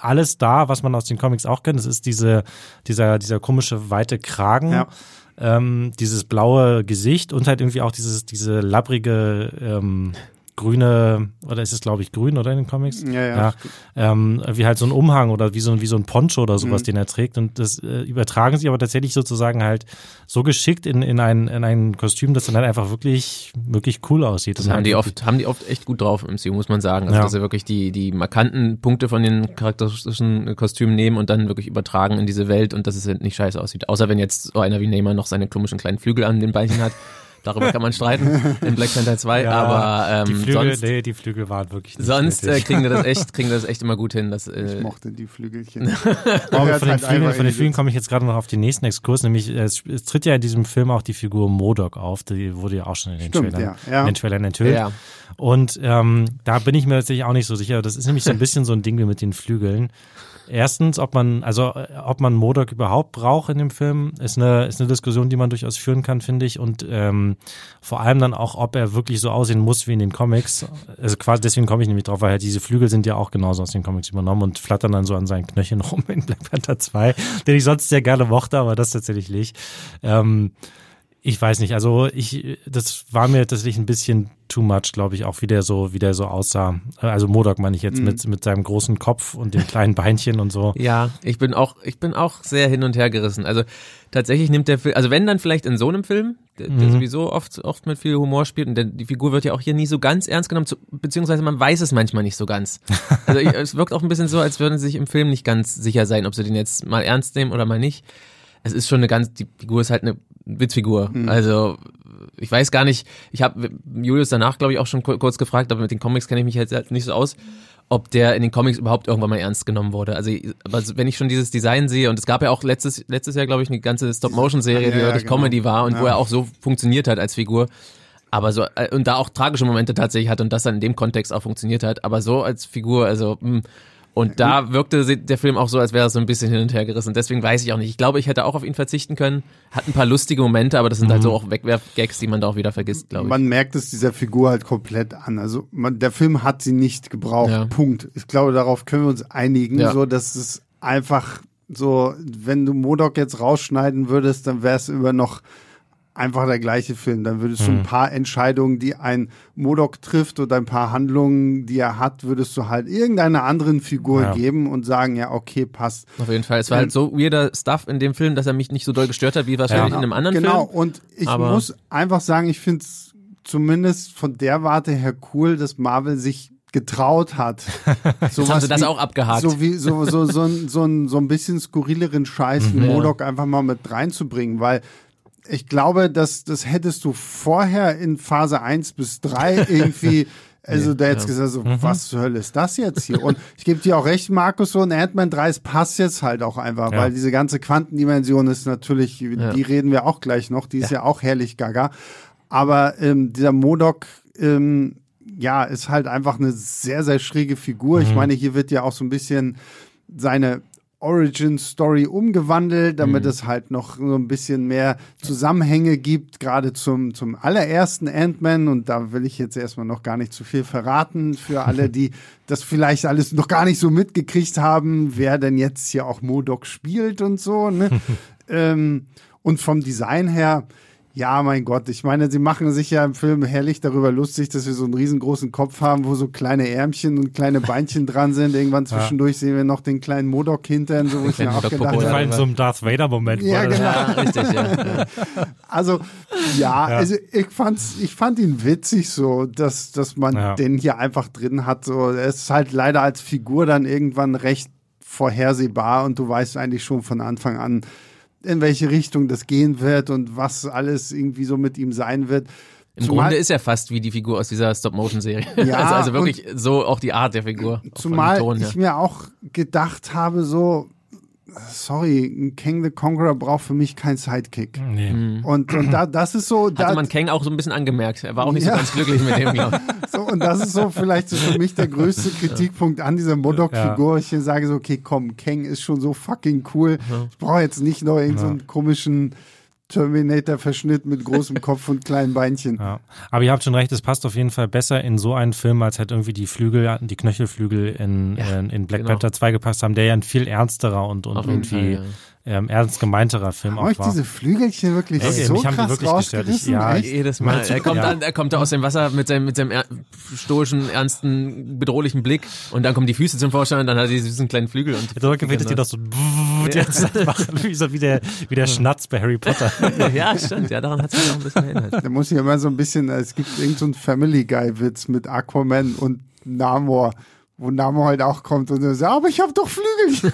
alles da, was man aus den Comics auch kennt. Es ist diese, dieser, dieser komische weite Kragen. Ja. Ähm, dieses blaue Gesicht und halt irgendwie auch dieses, diese labbrige, ähm, grüne, oder ist es glaube ich grün oder in den Comics? Ja, ja. ja ähm, wie halt so ein Umhang oder wie so, ein- wie so ein Poncho oder Mhm. sowas, den er trägt. Und das äh, übertragen sie aber tatsächlich sozusagen halt so geschickt in, in, ein, in ein Kostüm, das dann halt einfach wirklich, wirklich cool aussieht. Das haben die oft, haben die oft echt gut drauf im MCU, muss man sagen. Also, Ja. dass sie wirklich die, die markanten Punkte von den charakteristischen Kostümen nehmen und dann wirklich übertragen in diese Welt und dass es halt nicht scheiße aussieht. Außer wenn jetzt so einer wie Neymar noch seine komischen kleinen Flügel an den Beinchen hat. Darüber kann man streiten in Black Panther 2, Ja, aber die ähm, Flügel, sonst, nee, die Flügel waren wirklich nicht sonst äh, kriegen wir das echt, kriegen wir das echt immer gut hin. Dass, Ich äh, mochte die Flügelchen. Aber von den, halt Flügeln, einfach von den die Flügeln komme ich jetzt gerade noch auf den nächsten Exkurs, nämlich äh, es, es tritt ja in diesem Film auch die Figur Modok auf, die wurde ja auch schon in den, Stimmt, Trailern, ja, ja. In den Trailern enthüllt. ja. Und ähm, da bin ich mir tatsächlich auch nicht so sicher. Das ist nämlich so ein bisschen so ein Ding wie mit den Flügeln. Erstens, ob man, also äh, ob man Modok überhaupt braucht in dem Film, ist eine, ist eine Diskussion, die man durchaus führen kann, finde ich. Und ähm, vor allem dann auch, ob er wirklich so aussehen muss wie in den Comics. Also quasi deswegen komme ich nämlich drauf, weil halt diese Flügel sind ja auch genauso aus den Comics übernommen und flattern dann so an seinen Knöcheln rum in Black Panther 2, den ich sonst sehr gerne mochte, aber das tatsächlich nicht. Ähm, ich weiß nicht, also ich, das war mir tatsächlich ein bisschen too much, glaube ich, auch wie der so, wie der so aussah. Also Modok meine ich jetzt mit, mit seinem großen Kopf und den kleinen Beinchen und so. Ja, ich bin auch, ich bin auch sehr hin und her gerissen. Also tatsächlich nimmt der Film, also wenn dann vielleicht in so einem Film, der, der Mhm. sowieso oft, oft mit viel Humor spielt und der, die Figur wird ja auch hier nie so ganz ernst genommen, zu, beziehungsweise man weiß es manchmal nicht so ganz. Also ich, es wirkt auch ein bisschen so, als würden sie sich im Film nicht ganz sicher sein, ob sie den jetzt mal ernst nehmen oder mal nicht. Es ist schon eine ganz, die Figur ist halt eine Witzfigur. Also ich weiß gar nicht, ich habe Julius danach, glaube ich, auch schon ku- kurz gefragt, aber mit den Comics kenne ich mich jetzt halt nicht so aus, ob der in den Comics überhaupt irgendwann mal ernst genommen wurde. Also, aber wenn ich schon dieses Design sehe, und es gab ja auch letztes, letztes Jahr, glaube ich, eine ganze Stop-Motion-Serie, Ja, die ja, wirklich genau. Comedy war und wo Ja. er auch so funktioniert hat als Figur. Aber so, äh, und da auch tragische Momente tatsächlich hat und das dann in dem Kontext auch funktioniert hat, aber so als Figur, also, mh. Und da wirkte der Film auch so, als wäre er so ein bisschen hin und her gerissen. Deswegen weiß ich auch nicht. Ich glaube, ich hätte auch auf ihn verzichten können. Hat ein paar lustige Momente, aber das sind halt so auch Wegwerf-Gags, die man da auch wieder vergisst, glaube ich. Man merkt es dieser Figur halt komplett an. Also man, der Film hat sie nicht gebraucht. Ja. Punkt. Ich glaube, darauf können wir uns einigen, Ja. so dass es einfach so, wenn du Modok jetzt rausschneiden würdest, dann wäre es immer noch einfach der gleiche Film. Dann würdest du ein paar Entscheidungen, die ein Modok trifft oder ein paar Handlungen, die er hat, würdest du halt irgendeiner anderen Figur Ja. geben und sagen, ja, okay, passt. Auf jeden Fall. Es war halt so weirder Stuff in dem Film, dass er mich nicht so doll gestört hat, wie wahrscheinlich Ja. in einem anderen genau. Film. und ich aber- muss einfach sagen, ich finde es zumindest von der Warte her cool, dass Marvel sich getraut hat. So haben sie das auch abgehakt. So wie so, so, so, ein, so, ein, so ein bisschen skurrileren Scheiß wie Modok einfach mal mit reinzubringen, weil ich glaube, dass das hättest du vorher in Phase 1 bis 3 irgendwie, also da jetzt gesagt, so, was zur Hölle ist das jetzt hier? Und ich gebe dir auch recht, Markus, so ein Ant-Man 3, es passt jetzt halt auch einfach, Ja. weil diese ganze Quantendimension ist natürlich, die reden wir auch gleich noch, die ist ja, auch herrlich gaga. Aber ähm, dieser Modok, ähm, ja, ist halt einfach eine sehr, sehr schräge Figur. Ich meine, hier wird ja auch so ein bisschen seine Origin-Story umgewandelt, damit es halt noch so ein bisschen mehr Zusammenhänge gibt, gerade zum, zum allerersten Ant-Man. Und da will ich jetzt erstmal noch gar nicht zu viel verraten für alle, die das vielleicht alles noch gar nicht so mitgekriegt haben, wer denn jetzt hier auch Modok spielt und so. Ne? ähm, und vom Design her, ja, mein Gott, ich meine, sie machen sich ja im Film herrlich darüber lustig, dass wir so einen riesengroßen Kopf haben, wo so kleine Ärmchen und kleine Beinchen dran sind. Irgendwann zwischendurch sehen wir noch den kleinen Modok hintern, so wo ich mir auch gedacht ja. war habe. in so einem Darth Vader-Moment. Ja, genau. Ja, richtig, ja. ja. Also, ja, also ich fand's, ich fand ihn witzig so, dass, dass man Ja. den hier einfach drin hat. So, er ist halt leider als Figur dann irgendwann recht vorhersehbar und du weißt eigentlich schon von Anfang an, in welche Richtung das gehen wird und was alles irgendwie so mit ihm sein wird. Im Zumal- Grunde ist er fast wie die Figur aus dieser Stop-Motion-Serie. Ja, also, also wirklich so auch die Art der Figur. Zumal Ton, ja. ich mir auch gedacht habe, so, sorry, Kang the Conqueror braucht für mich keinen Sidekick. Nee. Mhm. Und, und da, das ist so, da, Hatte man Kang auch so ein bisschen angemerkt. Er war auch nicht Ja. so ganz glücklich mit dem, glaube ich. so, und das ist so vielleicht so für mich der größte Kritikpunkt an dieser Modok-Figur. Ich hier sage so, okay, komm, Kang ist schon so fucking cool. Ich brauche jetzt nicht noch irgendeinen so einen komischen Terminator-Verschnitt mit großem Kopf und kleinen Beinchen. Ja. Aber ihr habt schon recht, es passt auf jeden Fall besser in so einen Film, als halt irgendwie die Flügel, die Knöchelflügel in, Ja, in, in Black genau. Panther 2 gepasst haben, der ja ein viel ernsterer und, und irgendwie Fall, ähm, ernst gemeinterer Film Haben auch euch war. diese Flügelchen wirklich Ey, so mich haben die krass wirklich gestört. Ich- rausgerissen? ja, Echt? Jedes Mal. Er kommt, ja. an, er kommt da aus dem Wasser mit seinem, mit seinem er stoischen, ernsten, bedrohlichen Blick und dann kommen die Füße zum Vorschein und dann hat er diese süßen kleinen Flügel. Und Jetzt wird die doch so machen, wie, so wie, der, wie der Schnatz bei Harry Potter. ja, stimmt. Ja, daran hat sich auch ein bisschen erinnert. Da muss ich immer so ein bisschen, es gibt irgendeinen so einen Family Guy-Witz mit Aquaman und Namor, wo Namor halt auch kommt und er sagt, aber ich habe doch Flügel.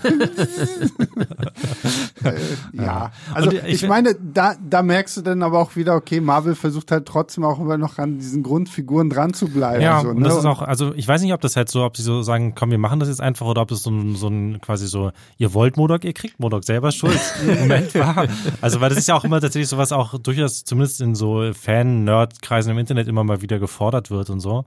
äh, ja, also Und ich, ich- meine, da, da merkst du dann aber auch wieder, okay, Marvel versucht halt trotzdem auch immer noch an diesen Grundfiguren dran zu bleiben. Ja, so, und ne? das ist auch, also ich weiß nicht, ob das halt so, ob sie so sagen, komm, wir machen das jetzt einfach oder ob das so ein, so ein quasi so, ihr wollt Modok, ihr kriegt Modok, selber schuld. Moment war. Also, weil das ist ja auch immer tatsächlich sowas auch durchaus, zumindest in so Fan-Nerd-Kreisen im Internet immer mal wieder gefordert wird und so.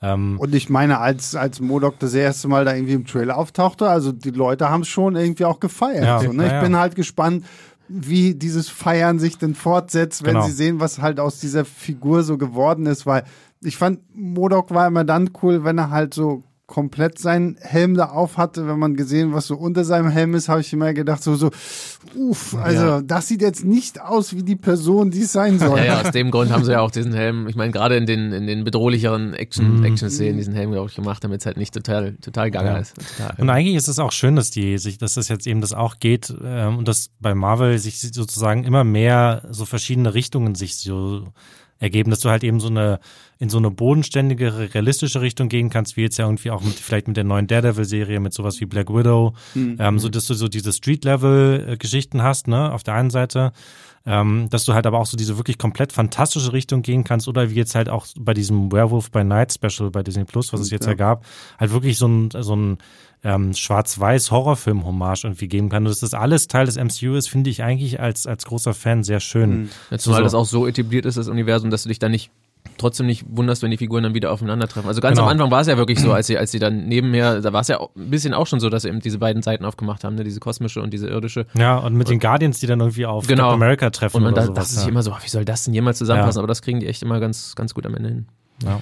Ähm, Und ich meine, als, als Modok das erste Mal da irgendwie im Trailer auftauchte, also die Leute haben es schon irgendwie auch gefeiert. Ja, so, ne? Ich ja. bin halt gespannt, wie dieses Feiern sich denn fortsetzt, wenn Genau. sie sehen, was halt aus dieser Figur so geworden ist, weil ich fand, Modok war immer dann cool, wenn er halt so komplett seinen Helm da auf hatte. Wenn man gesehen, was so unter seinem Helm ist, habe ich immer gedacht, so, so, uff, also Ja. das sieht jetzt nicht aus wie die Person, die es sein soll. Ja, ja, aus dem Grund haben sie ja auch diesen Helm, ich meine, gerade in den, in den bedrohlicheren Action, Action-Szenen diesen Helm, glaube ich, gemacht, damit es halt nicht total, total gaga Ja. ist. Total, Und eigentlich ist es auch schön, dass die sich, dass das jetzt eben das auch geht ähm, und dass bei Marvel sich sozusagen immer mehr so verschiedene Richtungen sich so ergeben, dass du halt eben so eine in so eine bodenständigere, realistische Richtung gehen kannst, wie jetzt ja irgendwie auch mit vielleicht mit der neuen Daredevil-Serie, mit sowas wie Black Widow, ähm, so dass du so diese Street-Level-Geschichten hast, ne, auf der einen Seite, ähm, dass du halt aber auch so diese wirklich komplett fantastische Richtung gehen kannst oder wie jetzt halt auch bei diesem Werewolf by Night Special bei Disney Plus, was es jetzt ja, ja. gab, halt wirklich so ein, so ein ähm, schwarz-weiß Horrorfilm-Hommage irgendwie geben kann. Und dass das alles Teil des MCU ist, finde ich eigentlich als, als großer Fan sehr schön. Ja, zumal So. das auch so etabliert ist, das Universum, dass du dich da nicht trotzdem nicht wunderst, wenn die Figuren dann wieder aufeinandertreffen. Also ganz Genau. am Anfang war es ja wirklich so, als sie, als sie dann nebenher, da war es ja auch ein bisschen auch schon so, dass sie eben diese beiden Seiten aufgemacht haben, ne? diese kosmische und diese irdische. Ja, und mit den Guardians, die dann irgendwie auf Genau. America treffen Und man oder da, sowas. dachte sich ja. immer so, wie soll das denn jemals zusammenpassen? Ja. Aber das kriegen die echt immer ganz, ganz gut am Ende hin. ja.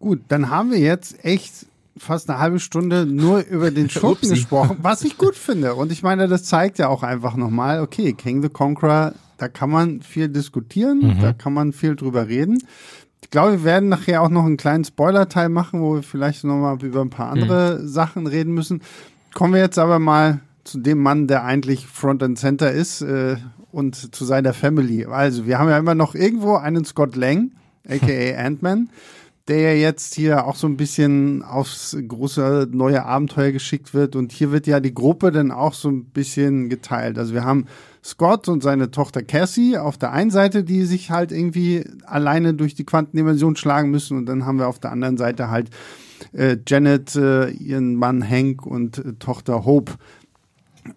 Gut, dann haben wir jetzt echt fast eine halbe Stunde nur über den Schurken gesprochen, was ich gut finde. Und ich meine, das zeigt ja auch einfach nochmal, okay, King the Conqueror, da kann man viel diskutieren, da kann man viel drüber reden. Ich glaube, wir werden nachher auch noch einen kleinen Spoiler-Teil machen, wo wir vielleicht nochmal über ein paar andere Sachen reden müssen. Kommen wir jetzt aber mal zu dem Mann, der eigentlich Front and Center ist äh, und zu seiner Family. Also, wir haben ja immer noch irgendwo einen Scott Lang, aka Ant-Man, der ja jetzt hier auch so ein bisschen aufs große neue Abenteuer geschickt wird. Und hier wird ja die Gruppe dann auch so ein bisschen geteilt. Also wir haben Scott und seine Tochter Cassie auf der einen Seite, die sich halt irgendwie alleine durch die Quantendimension schlagen müssen. Und dann haben wir auf der anderen Seite halt äh, Janet, äh, ihren Mann Hank und äh, Tochter Hope.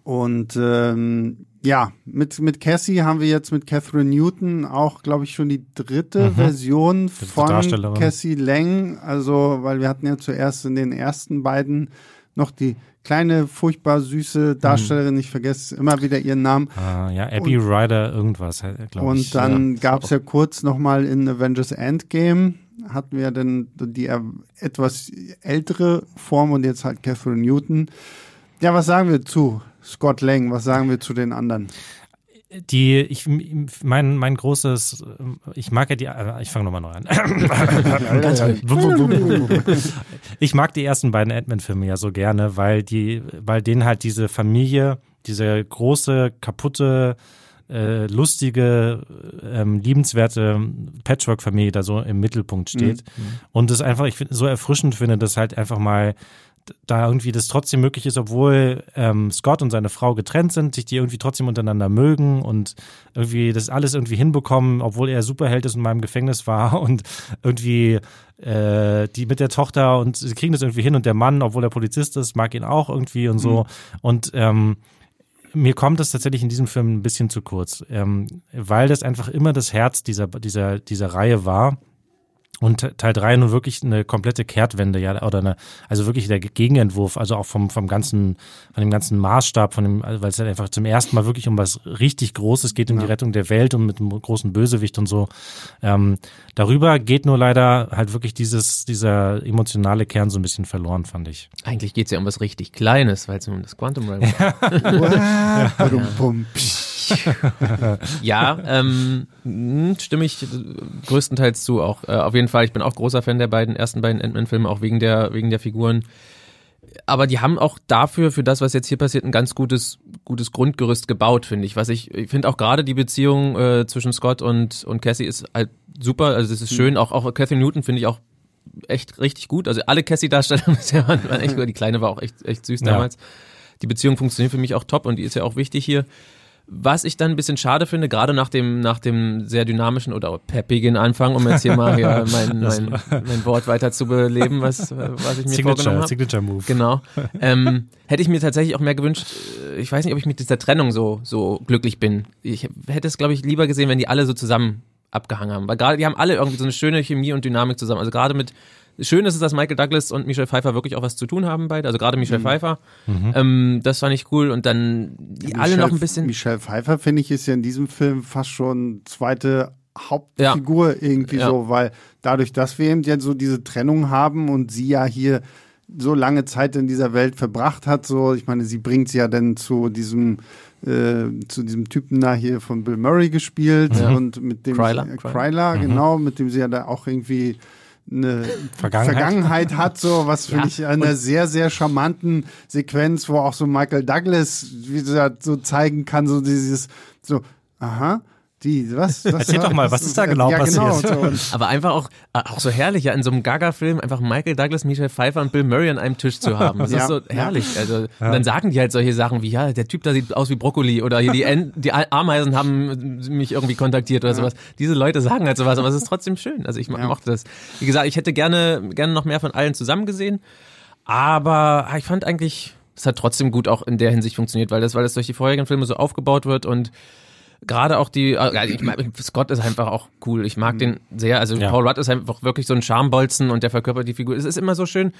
Und ähm, ja, mit, mit Cassie haben wir jetzt mit Catherine Newton auch, glaube ich, schon die dritte Version von. Cassie Lang. Also, weil wir hatten ja zuerst in den ersten beiden noch die kleine, furchtbar süße Darstellerin, ich vergesse immer wieder ihren Namen. Ah, ja, Abby Ryder irgendwas, glaube ich. Und dann ja. gab es ja kurz nochmal in Avengers Endgame, hatten wir dann die äh, etwas ältere Form und jetzt halt Catherine Newton. Ja, was sagen wir zu Scott Lang? Was sagen wir zu den anderen? Die, ich, mein, mein großes, ich mag ja die, ich fange nochmal neu an. ich mag die ersten beiden Ant-Man-Filme ja so gerne, weil die, weil denen halt diese Familie, diese große, kaputte, äh, lustige, ähm, liebenswerte Patchwork-Familie da so im Mittelpunkt steht. Und das einfach, ich finde, so erfrischend finde, dass halt einfach mal da irgendwie das trotzdem möglich ist, obwohl ähm, Scott und seine Frau getrennt sind, sich die irgendwie trotzdem untereinander mögen und irgendwie das alles irgendwie hinbekommen, obwohl er Superheld ist und mal im Gefängnis war und irgendwie äh, die mit der Tochter und sie kriegen das irgendwie hin und der Mann, obwohl er Polizist ist, mag ihn auch irgendwie und so und ähm, mir kommt das tatsächlich in diesem Film ein bisschen zu kurz, ähm, weil das einfach immer das Herz dieser, dieser, dieser Reihe war. Und Teil 3 nun wirklich eine komplette Kehrtwende, ja, oder eine, also wirklich der Gegenentwurf, also auch vom, vom ganzen, von dem ganzen Maßstab, von dem, weil es halt einfach zum ersten Mal wirklich um was richtig Großes geht, um ja. die Rettung der Welt und mit einem großen Bösewicht und so. Ähm, darüber geht nur leider halt wirklich dieses, dieser emotionale Kern so ein bisschen verloren, fand ich. Eigentlich geht es ja um was richtig Kleines, weil es um das Quantum Realm geht. ja. ja, ähm, hm, stimme ich größtenteils zu. Auch äh, auf jeden Fall. Ich bin auch großer Fan der beiden ersten beiden Ant-Man-Filme, auch wegen der wegen der Figuren. Aber die haben auch dafür, für das, was jetzt hier passiert, ein ganz gutes, gutes Grundgerüst gebaut, finde ich. Was ich, ich finde auch gerade die Beziehung äh, zwischen Scott und, und Cassie ist halt super. Also es ist schön. Auch, auch Catherine Newton finde ich auch echt richtig gut. Also alle Cassie-Darsteller waren echt gut. Die Kleine war auch echt, echt süß damals. Ja. Die Beziehung funktioniert für mich auch top und die ist ja auch wichtig hier. Was ich dann ein bisschen schade finde, gerade nach dem, nach dem sehr dynamischen oder peppigen Anfang, um jetzt hier mal hier mein, mein, mein Wort weiter zu beleben, was, was ich mir Signature, vorgenommen habe. Signature Move. Genau. Ähm, hätte ich mir tatsächlich auch mehr gewünscht, äh, ich weiß nicht, ob ich mit dieser Trennung so, so glücklich bin. Ich hätte es, glaube ich, lieber gesehen, wenn die alle so zusammen abgehangen haben. Weil gerade, die haben alle irgendwie so eine schöne Chemie und Dynamik zusammen. Also gerade mit, Schön ist es, dass Michael Douglas und Michelle Pfeiffer wirklich auch was zu tun haben beide, also gerade Michelle mhm. Pfeiffer. Mhm. Ähm, das fand ich cool und dann die ja, alle Michelle, noch ein bisschen. Michelle Pfeiffer finde ich ist ja in diesem Film fast schon zweite Hauptfigur ja. irgendwie ja. so, weil dadurch, dass wir eben ja so diese Trennung haben und sie ja hier so lange Zeit in dieser Welt verbracht hat, so, ich meine, sie bringt sie ja dann zu diesem äh, zu diesem Typen da hier von Bill Murray gespielt ja. und mit dem Kryler, äh, Kryler, mhm. genau, mit dem sie ja da auch irgendwie eine Vergangenheit, Vergangenheit hat, so was finde ja. ich einer sehr, sehr charmanten Sequenz, wo auch so Michael Douglas, wie gesagt, so zeigen kann, so dieses, so, aha, die, was? was Erzähl doch mal, was ist da genau ja, passiert? Genau, so. Aber einfach auch, auch so herrlich, ja, in so einem Gaga-Film einfach Michael Douglas, Michelle Pfeiffer und Bill Murray an einem Tisch zu haben. Das ja, ist so herrlich. Also, ja. und dann sagen die halt solche Sachen wie, ja, der Typ da sieht aus wie Brokkoli oder hier die, en die Ameisen haben mich irgendwie kontaktiert oder sowas. Diese Leute sagen halt sowas, aber es ist trotzdem schön. Also ich mochte das. Wie gesagt, ich hätte gerne, gerne noch mehr von allen zusammen gesehen, aber ich fand eigentlich, es hat trotzdem gut auch in der Hinsicht funktioniert, weil das, weil das durch die vorherigen Filme so aufgebaut wird und gerade auch die, äh, ich mein, Scott ist einfach auch cool. Ich mag den sehr. Also ja. Paul Rudd ist einfach wirklich so ein Charmbolzen und der verkörpert die Figur. Es ist immer so schön,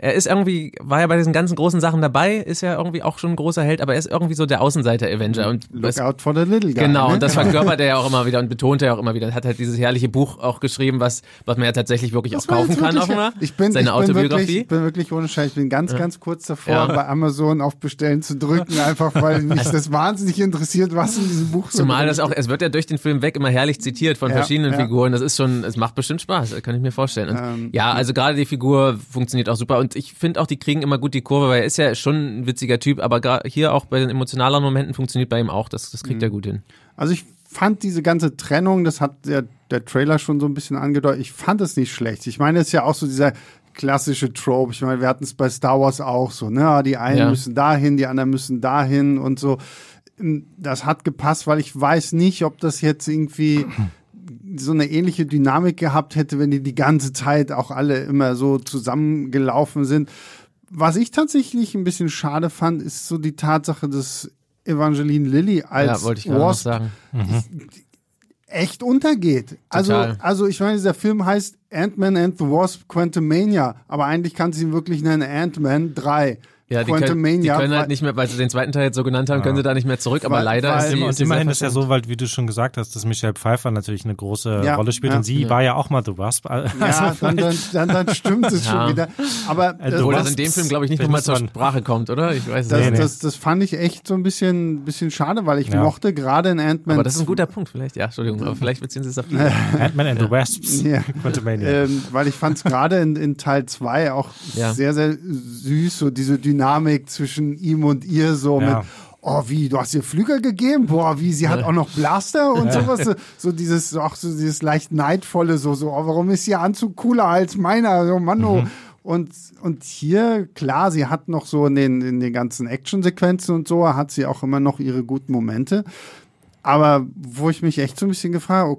er ist irgendwie, war ja bei diesen ganzen großen Sachen dabei, ist ja irgendwie auch schon ein großer Held, aber er ist irgendwie so der Außenseiter-Avenger. Und Look out for the little guy. Genau, ne? und das verkörpert er ja auch immer wieder und betont er ja auch immer wieder. Er hat halt dieses herrliche Buch auch geschrieben, was, was man ja tatsächlich wirklich das auch kaufen kann. Wirklich, auch ich bin, Seine ich Autobiografie. Bin wirklich, ich bin wirklich ohne Scheiß, ich bin ganz, ganz kurz davor, ja. bei Amazon auf Bestellen zu drücken, einfach weil mich das wahnsinnig interessiert, was in diesem Buch so Zumal das auch, es wird ja durch den Film weg immer herrlich zitiert von ja, verschiedenen ja. Figuren. Das ist schon, es macht bestimmt Spaß, kann ich mir vorstellen. Und ähm, ja, also gerade die Figur funktioniert auch super und ich finde auch, die kriegen immer gut die Kurve, weil er ist ja schon ein witziger Typ, aber hier auch bei den emotionalen Momenten funktioniert bei ihm auch. Das, das kriegt mhm. er gut hin. Also ich fand diese ganze Trennung, das hat der, der Trailer schon so ein bisschen angedeutet, ich fand es nicht schlecht. Ich meine, es ist ja auch so dieser klassische Trope. Ich meine, wir hatten es bei Star Wars auch so, ne? Die einen ja. müssen dahin, die anderen müssen dahin und so. Das hat gepasst, weil ich weiß nicht, ob das jetzt irgendwie so eine ähnliche Dynamik gehabt hätte, wenn die die ganze Zeit auch alle immer so zusammengelaufen sind. Was ich tatsächlich ein bisschen schade fand, ist so die Tatsache, dass Evangeline Lilly als ja, wollte ich Wasp sagen. Mhm. echt untergeht. Also, Total. Also, ich meine, dieser Film heißt Ant-Man and the Wasp Quantumania, aber eigentlich kann sie ihn wirklich nennen Ant-Man 3. Ja, die können, die können halt nicht mehr, weil sie den zweiten Teil jetzt so genannt haben, ja. können sie da nicht mehr zurück, aber weil, leider weil, ist sie. Und immerhin ist ja so, weil, wie du schon gesagt hast, dass Michelle Pfeiffer natürlich eine große ja, Rolle spielt ja, und sie war ja auch mal The Wasp. Also ja, dann, dann, dann, dann stimmt es schon wieder. Aber also, Obwohl das in dem Film, glaube ich, nicht nochmal zur Sprache kommt, oder? Ich weiß das, nicht. Das, das fand ich echt so ein bisschen, bisschen schade, weil ich mochte gerade in Ant-Man. Aber das ist ein guter Punkt, vielleicht, ja, Entschuldigung, aber vielleicht beziehen sie es auf die. Ant-Man and the Wasps. Ja. ähm, weil ich fand es gerade in, in Teil 2 auch sehr, sehr süß, so diese Dynamik zwischen zwischen ihm und ihr so ja. mit, oh, wie, du hast ihr Flügel gegeben? Boah, wie, sie hat auch noch Blaster und sowas. So, so dieses, auch so dieses leicht neidvolle, so, so, oh, warum ist ihr Anzug cooler als meiner? So, Mann, oh. Mhm. Und, und hier, klar, sie hat noch so in den, in den ganzen Actionsequenzen und so, hat sie auch immer noch ihre guten Momente. Aber wo ich mich echt so ein bisschen gefragt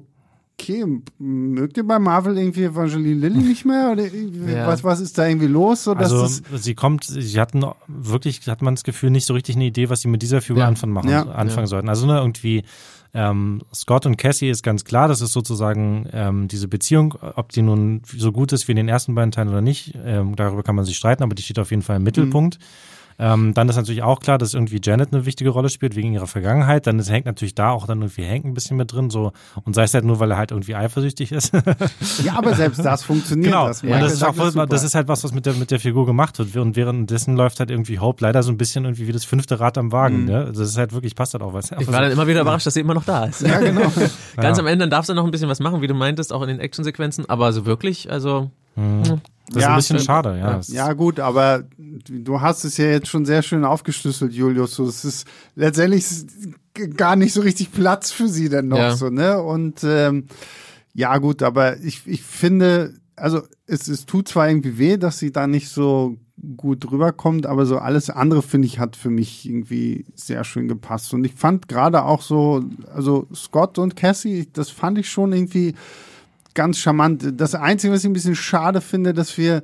okay, mögt ihr bei Marvel irgendwie Evangeline Lilly nicht mehr? Oder Ja. was, was ist da irgendwie los? So, dass Also das, sie kommt, sie hatten wirklich, hat man das Gefühl, nicht so richtig eine Idee, was sie mit dieser Figur Ja. anfangen, machen, Ja. anfangen sollten. Also ne, irgendwie ähm, Scott und Cassie ist ganz klar, das ist sozusagen ähm, diese Beziehung, ob die nun so gut ist wie in den ersten beiden Teilen oder nicht, ähm, darüber kann man sich streiten, aber die steht auf jeden Fall im Mittelpunkt. Ähm, dann ist natürlich auch klar, dass irgendwie Janet eine wichtige Rolle spielt wegen ihrer Vergangenheit. Dann ist, hängt natürlich da auch dann irgendwie Hank ein bisschen mit drin, so und sei es halt nur, weil er halt irgendwie eifersüchtig ist. ja, aber selbst das funktioniert. Genau. Das, und das ist, auch, sagt das ist halt was, was mit der, mit der Figur gemacht wird. Und währenddessen läuft halt irgendwie Hope leider so ein bisschen irgendwie wie das fünfte Rad am Wagen. Ne? Also das ist halt wirklich, passt halt auch was. Ich war dann immer wieder überrascht, dass sie immer noch da ist. ja, genau. Ganz Ja. am Ende dann darfst du noch ein bisschen was machen, wie du meintest, auch in den Actionsequenzen, aber so wirklich, also das ist Ja, ein bisschen schade, ja. Ja, gut, aber du hast es ja jetzt schon sehr schön aufgeschlüsselt, Julius. So, es ist letztendlich ist gar nicht so richtig Platz für sie denn noch Ja. so, ne? Und ähm, ja, gut, aber ich, ich finde, also es, es tut zwar irgendwie weh, dass sie da nicht so gut rüberkommt, aber so alles andere, finde ich, hat für mich irgendwie sehr schön gepasst. Und ich fand gerade auch so, also Scott und Cassie, das fand ich schon irgendwie ganz charmant. Das Einzige, was ich ein bisschen schade finde, dass wir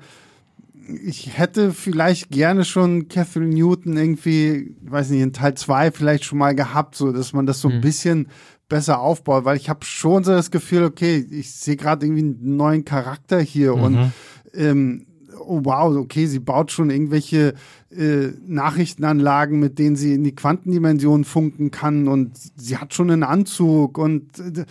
ich hätte vielleicht gerne schon Catherine Newton irgendwie, weiß nicht, in Teil 2 vielleicht schon mal gehabt, so dass man das so ein bisschen besser aufbaut, weil ich habe schon so das Gefühl, okay, ich sehe gerade irgendwie einen neuen Charakter hier und ähm, oh wow, okay, sie baut schon irgendwelche äh, Nachrichtenanlagen, mit denen sie in die Quantendimension funken kann und sie hat schon einen Anzug und äh,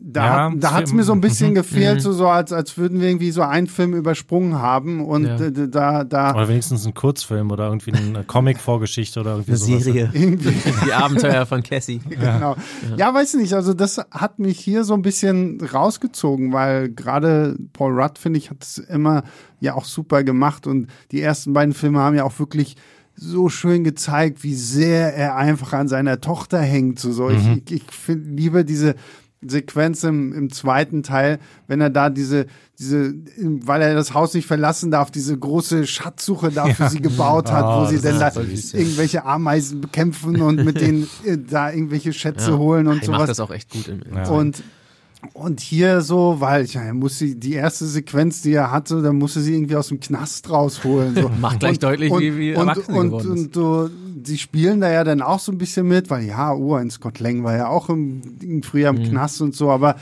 da, Ja, hat, da hat's mir so ein bisschen gefehlt, so, so als, als würden wir irgendwie so einen Film übersprungen haben und Ja. äh, da, da Oder wenigstens ein Kurzfilm oder irgendwie eine Comic-Vorgeschichte oder irgendwie sowas. irgendwie Die Abenteuer von Cassie. genau. Ja. weiß nicht, also das hat mich hier so ein bisschen rausgezogen, weil gerade Paul Rudd, finde ich, hat es immer ja auch super gemacht und die ersten beiden Filme haben ja auch wirklich so schön gezeigt, wie sehr er einfach an seiner Tochter hängt. So, so. Ich, ich, ich finde lieber diese Sequenz im, im zweiten Teil, wenn er da diese, diese, weil er das Haus nicht verlassen darf, diese große Schatzsuche da für sie gebaut hat, Oh, wo sie das dann da ja. irgendwelche Ameisen bekämpfen und mit denen äh, da irgendwelche Schätze Ja. holen und Ich macht sowas. das auch echt gut. Im, im Ja. Und und hier so, weil ich meine, muss sie die erste Sequenz, die er hatte, da musste sie irgendwie aus dem Knast rausholen. So. Macht gleich deutlich, wie- wie und, erwachsen und, geworden ist. und so, sie spielen da ja dann auch so ein bisschen mit, weil ja, ein Scott Lang war ja auch im, im früher Mhm. im Knast und so, aber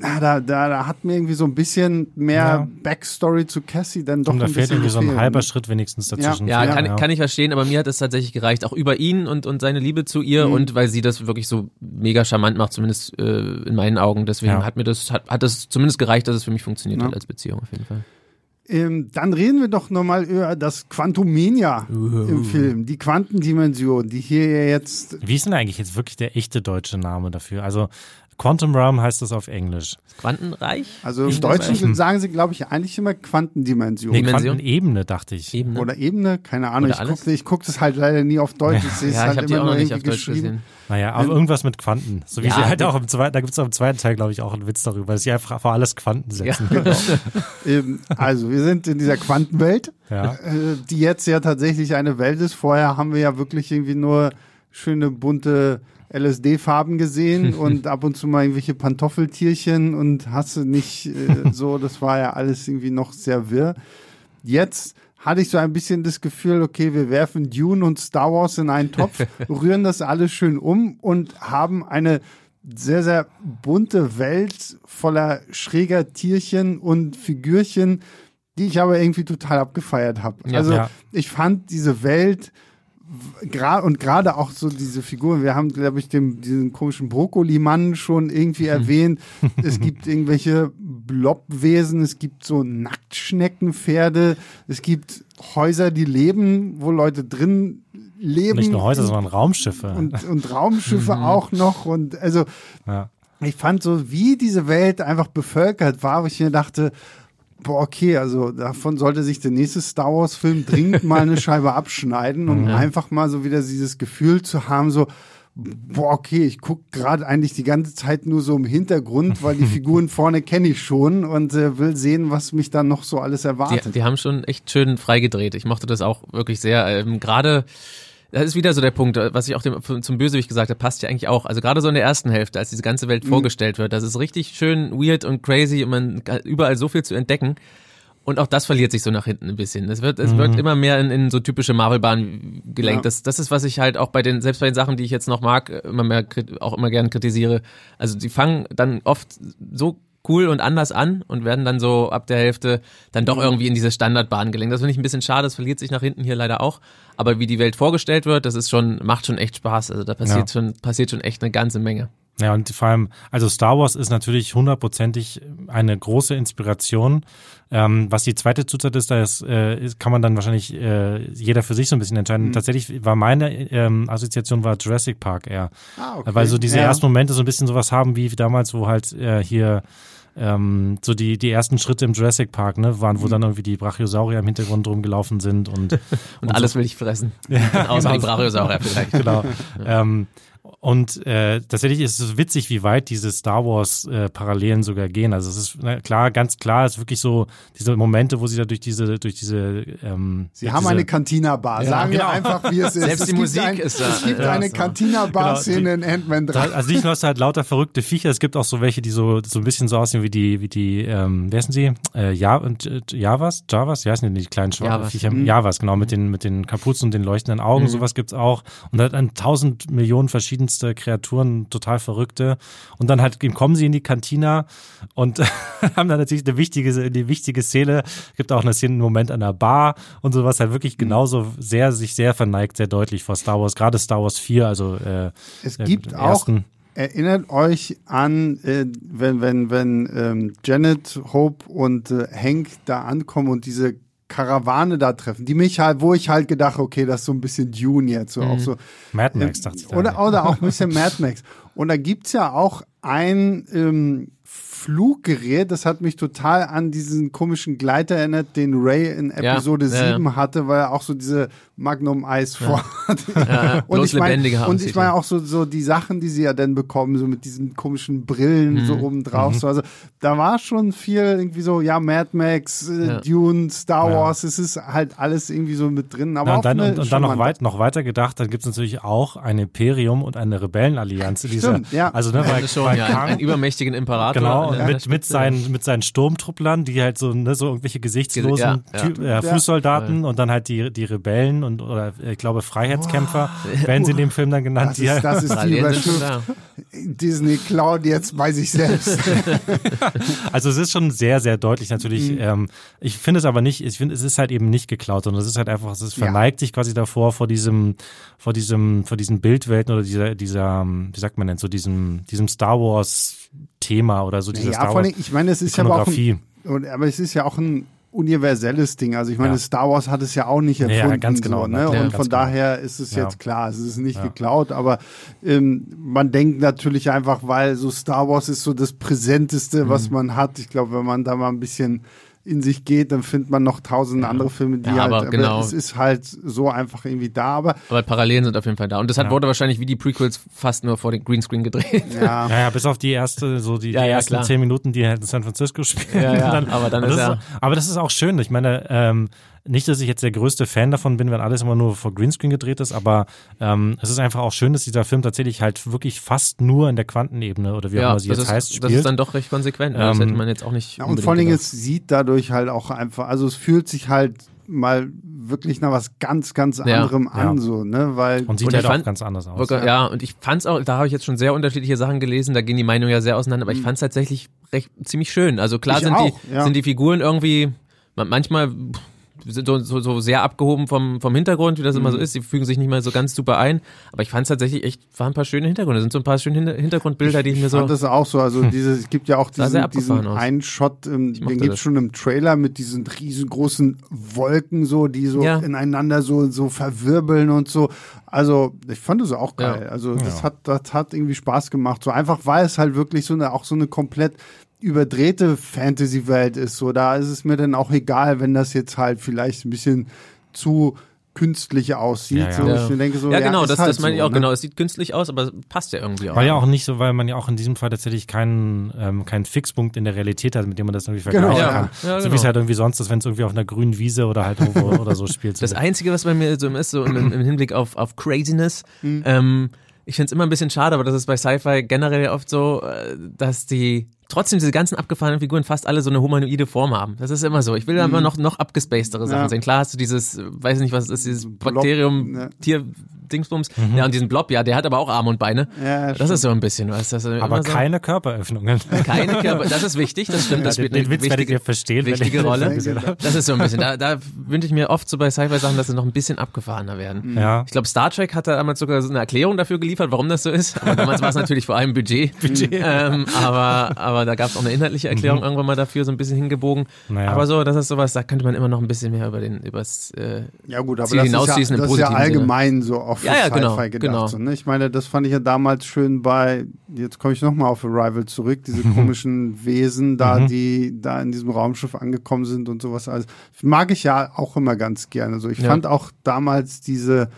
na, da, da, da hat mir irgendwie so ein bisschen mehr Ja. Backstory zu Cassie dann doch Und da fehlt bisschen irgendwie so ein gefehlt. halber Schritt wenigstens dazwischen. Ja, Ja, kann, kann ich verstehen, aber mir hat es tatsächlich gereicht, auch über ihn und, und seine Liebe zu ihr Mhm. und weil sie das wirklich so mega charmant macht, zumindest äh, in meinen Augen. Deswegen Ja. hat mir das, hat, hat das zumindest gereicht, dass es für mich funktioniert Ja. hat als Beziehung auf jeden Fall. Ähm, dann reden wir doch nochmal über das Quantumania im Film, die Quantendimension, die hier ja jetzt Wie ist denn eigentlich jetzt wirklich der echte deutsche Name dafür? Also Quantum Realm heißt das auf Englisch. Quantenreich? Also im Deutschen sagen sie, glaube ich, eigentlich immer Quantendimension. Nee, Dimension? Quantenebene, dachte ich. Ebene. Oder Ebene, keine Ahnung. Oder Ich gucke guck das halt leider nie auf Deutsch. Ich sehe es ja, ich halt habe die immer nur noch nicht auf Deutsch geschrieben. gesehen. Naja, aber irgendwas mit Quanten. So wie Ja, sie halt auch im zweiten, da gibt es auch im zweiten Teil, glaube ich, auch einen Witz darüber, dass sie einfach vor alles Quanten setzen. Ähm, also wir sind in dieser Quantenwelt, Ja. äh, die jetzt ja tatsächlich eine Welt ist. Vorher haben wir ja wirklich irgendwie nur schöne bunte LSD-Farben gesehen und ab und zu mal irgendwelche Pantoffeltierchen und hast du nicht äh, so, das war ja alles irgendwie noch sehr wirr. Jetzt hatte ich so ein bisschen das Gefühl, okay, wir werfen Dune und Star Wars in einen Topf, rühren das alles schön um und haben eine sehr, sehr bunte Welt voller schräger Tierchen und Figürchen, die ich aber irgendwie total abgefeiert habe. Ja. also Ja. ich fand diese Welt gra und gerade auch so diese Figuren, wir haben, glaube ich, dem, diesen komischen Brokkoli-Mann schon irgendwie erwähnt. Es gibt irgendwelche Blobwesen, es gibt so Nacktschneckenpferde, es gibt Häuser, die leben, wo Leute drin leben. Nicht nur Häuser, sondern Raumschiffe. und, und Raumschiffe auch noch. Und also ja. ich fand so, wie diese Welt einfach bevölkert war, wo ich mir dachte, boah, okay, also davon sollte sich der nächste Star Wars-Film dringend mal eine Scheibe abschneiden, um einfach mal so wieder dieses Gefühl zu haben, so, boah, okay, ich gucke gerade eigentlich die ganze Zeit nur so im Hintergrund, weil die Figuren vorne kenne ich schon und äh, will sehen, was mich dann noch so alles Die, erwartet. die haben schon echt schön freigedreht. Ich mochte das auch wirklich sehr. Ähm, Gerade Das ist wieder so der Punkt, was ich auch dem, zum Bösewicht gesagt habe, passt ja eigentlich auch. Also gerade so in der ersten Hälfte, als diese ganze Welt mhm. vorgestellt wird, das ist richtig schön weird und crazy und man überall so viel zu entdecken. Und auch das verliert sich so nach hinten ein bisschen. Es wird, es mhm. wird immer mehr in, in so typische Marvel-Bahnen gelenkt. Ja. Das, das ist, was ich halt auch bei den, selbst bei den Sachen, die ich jetzt noch mag, immer mehr, auch immer gern kritisiere. Also die fangen dann oft so cool und anders an und werden dann so ab der Hälfte dann doch mhm. irgendwie in diese Standardbahn gelenkt. Das finde ich ein bisschen schade, das verliert sich nach hinten hier leider auch. Aber wie die Welt vorgestellt wird, das ist schon, macht schon echt Spaß. Also da passiert ja. schon, passiert schon echt eine ganze Menge. Ja, und vor allem, also Star Wars ist natürlich hundertprozentig eine große Inspiration. Ähm, was die zweite Zutat ist, da ist, äh, ist, kann man dann wahrscheinlich äh, jeder für sich so ein bisschen entscheiden. Mhm. Tatsächlich war meine ähm, Assoziation war Jurassic Park eher. Ah, okay. Weil so diese ja. ersten Momente so ein bisschen sowas haben wie damals, wo halt äh, hier ähm, so die, die ersten Schritte im Jurassic Park, ne, waren, wo mhm. dann irgendwie die Brachiosaurier im Hintergrund rumgelaufen sind und, und, und alles so. will ich fressen. Ja, Außer genau. die Brachiosaurier vielleicht. Genau. Ja. Ähm, und äh, tatsächlich ist es witzig, wie weit diese Star Wars-Parallelen äh, sogar gehen. Also es ist na, klar, ganz klar, es ist wirklich so diese Momente, wo sie da durch diese, durch diese ähm, Sie haben diese, eine Cantina-Bar. Ja, Sagen genau. wir einfach, wie es ist. Selbst es die Musik ein, ist da. Es gibt ja, eine Cantina-Bar-Szene genau, in Ant-Man 3. also nicht nur hast du halt lauter verrückte Viecher, es gibt auch so welche, die so, so ein bisschen so aussehen wie die, wie die, ähm, wer sind sie? Äh, ja, und, äh, Javas? Javas? Ja, sind die kleinen schwarzen Viecher? Mhm. Javas, genau, mit den, mit den Kapuzen und den leuchtenden Augen, mhm. sowas gibt's auch. Und halt ein tausend Millionen verschiedenste Kreaturen total verrückte. Und dann halt kommen sie in die Kantina und haben dann natürlich eine wichtige, eine wichtige Szene. Gibt auch eine Szene, einen Moment an der Bar und sowas halt wirklich mhm. genauso sehr, sich sehr verneigt, sehr deutlich vor Star Wars, gerade Star Wars 4, also äh, Es gibt auch Erinnert euch an, äh, wenn, wenn, wenn ähm, Janet, Hope und äh, Hank da ankommen und diese Karawane da treffen, die mich halt, wo ich halt gedacht, okay, das ist so ein bisschen Dune jetzt, so mhm. auch so. Mad Max, dachte ich. Oder, oder auch ein bisschen Mad Max. Und da gibt's ja auch ein ähm, Fluggerät, das hat mich total an diesen komischen Gleiter erinnert, den Ray in Episode ja, 7 ja. hatte, weil er auch so diese Magnum Eis vor ja. und ich meine und ich meine auch so so die Sachen, die sie ja dann bekommen, so mit diesen komischen Brillen mhm. so oben drauf, mhm. so also da war schon viel irgendwie so ja Mad Max, äh, Dune, Star Wars, es ist halt alles irgendwie so mit drin, aber und dann, und, und dann noch weit noch weiter gedacht, dann gibt's natürlich auch ein Imperium und eine Rebellenallianz in dieser Stimmt, ja. also ne, weil, schon, ja, Kang, einen übermächtigen Imperator genau mit, mit, seinen, mit seinen Sturmtrupplern, die halt so, ne, so irgendwelche gesichtslosen ja, ja. Äh, Fußsoldaten und dann halt die, die Rebellen und oder ich glaube Freiheitskämpfer oh. werden sie in dem Film dann genannt. Das ist, das ist die Überschrift. Disney klaut jetzt bei sich selbst. also es ist schon sehr, sehr deutlich natürlich. Mhm. Ähm, ich finde es aber nicht, ich finde, es ist halt eben nicht geklaut, sondern es ist halt einfach, es verneigt sich quasi davor vor diesem, vor diesem, vor diesen Bildwelten oder dieser, dieser, wie sagt man denn, so diesem, diesem Star Wars Thema oder so dieser ja, Star Wars. Ich meine, es ist ja auch ein, aber es ist ja auch ein universelles Ding. Also ich meine, ja. Star Wars hat es ja auch nicht erfunden. Ja, ganz genau. So, ne? Ja, und von genau. daher ist es jetzt klar, es ist nicht geklaut, aber ähm, man denkt natürlich einfach, weil so Star Wars ist so das Präsenteste, mhm. was man hat. Ich glaube, wenn man da mal ein bisschen in sich geht, dann findet man noch tausend ja. andere Filme, die ja, halt, aber, genau. es ist halt so einfach irgendwie da, aber. Aber Parallelen sind auf jeden Fall da. Und das hat ja. wurde wahrscheinlich wie die Prequels fast nur vor den Greenscreen gedreht. Ja, ja, ja bis auf die erste, so die, die ersten klar. zehn Minuten, die halt in San Francisco spielen. Ja, ja, dann, aber dann ist ja. aber das ist auch schön. Ich meine, ähm, nicht, dass ich jetzt der größte Fan davon bin, wenn alles immer nur vor Greenscreen gedreht ist, aber ähm, es ist einfach auch schön, dass dieser Film tatsächlich halt wirklich fast nur in der Quantenebene oder wie auch immer sie jetzt ist, heißt, spielt. Das ist dann doch recht konsequent. Ähm, das hätte man jetzt auch nicht. Ja, und vor allen Dingen, es sieht dadurch halt auch einfach, also es fühlt sich halt mal wirklich nach was ganz, ganz anderem ja, an, ja. so, ne, weil. Und sieht und halt auch ganz anders aus. Ja. ja, und ich fand's auch, da habe ich jetzt schon sehr unterschiedliche Sachen gelesen, da gehen die Meinungen ja sehr auseinander, aber mhm. ich fand's tatsächlich recht, ziemlich schön. Also klar sind auch, die, sind die Figuren irgendwie, manchmal, so, so, so sehr abgehoben vom, vom Hintergrund, wie das mhm. immer so mhm. ist. Die fügen sich nicht mal so ganz super ein. Aber ich fand es tatsächlich echt, waren ein paar schöne Hintergründe. Es sind so ein paar schöne Hintergrundbilder, die ich mir so. Ich fand das auch so. Also diese, es gibt ja auch diesen, diesen einen Shot, ähm, den gibt es schon im Trailer mit diesen riesengroßen Wolken so, die so ja. ineinander so, so verwirbeln und so. Also ich fand das auch geil. Ja. Also das ja. hat, das hat irgendwie Spaß gemacht. So einfach, weil es halt wirklich so eine, auch so eine komplett überdrehte Fantasy-Welt ist. So, da ist es mir dann auch egal, wenn das jetzt halt vielleicht ein bisschen zu künstlich aussieht. Ja, ja. So, Ja. ich denke so, ja, genau, ist das, halt das meine ich so, auch, ne? genau. Es sieht künstlich aus, aber es passt ja irgendwie auch. Weil ja auch nicht so, weil man ja auch in diesem Fall tatsächlich keinen, ähm, keinen Fixpunkt in der Realität hat, mit dem man das irgendwie Genau, vergleichen ja. kann. Ja, So genau. wie es halt irgendwie sonst ist, wenn es irgendwie auf einer grünen Wiese oder halt irgendwo oder so spielt. Das Einzige, was bei mir so ist, so im, im Hinblick auf, auf Craziness, Mhm. ähm, ich finde es immer ein bisschen schade, aber das ist bei Sci-Fi generell oft so, äh, dass die trotzdem diese ganzen abgefahrenen Figuren fast alle so eine humanoide Form haben. Das ist immer so. Ich will da immer noch, noch abgespacedere Sachen Mhm. Ja. sehen. Klar hast du dieses, weiß ich nicht, was es ist, dieses Blob, Bakterium, ja. Tier, Dingsbums. Ja, und diesen Blob, ja, der hat aber auch Arme und Beine. Ja, das ist so ein bisschen, was das aber so. keine Körperöffnungen. Keine Körper, das ist wichtig, das stimmt, das den, spielt den eine Witz werdet wichtige, ihr verstehen, wichtige den Rolle. Das ist so ein bisschen, da, da wünsche ich mir oft so bei Sci-Fi-Sachen, dass sie noch ein bisschen abgefahrener werden. Ja. Ich glaube, Star Trek hat da damals sogar so eine Erklärung dafür geliefert, warum das so ist. Aber damals war es natürlich vor allem Budget. Budget. Ähm, aber, aber da gab es auch eine inhaltliche Erklärung irgendwann mal dafür, so ein bisschen hingebogen. Naja. Aber so, das ist sowas, da könnte man immer noch ein bisschen mehr über den, übers, äh, Ja gut, aber Ziel das ist ja, das ist ja positiven Sinne. allgemein so auf Ja, ja, Sci-Fi genau, gedacht. genau. So, ne? Ich meine, das fand ich ja damals schön bei, jetzt komme ich nochmal auf Arrival zurück, diese komischen Wesen da, die da in diesem Raumschiff angekommen sind und sowas. Also mag ich ja auch immer ganz gerne. So, ich Ja. fand auch damals diese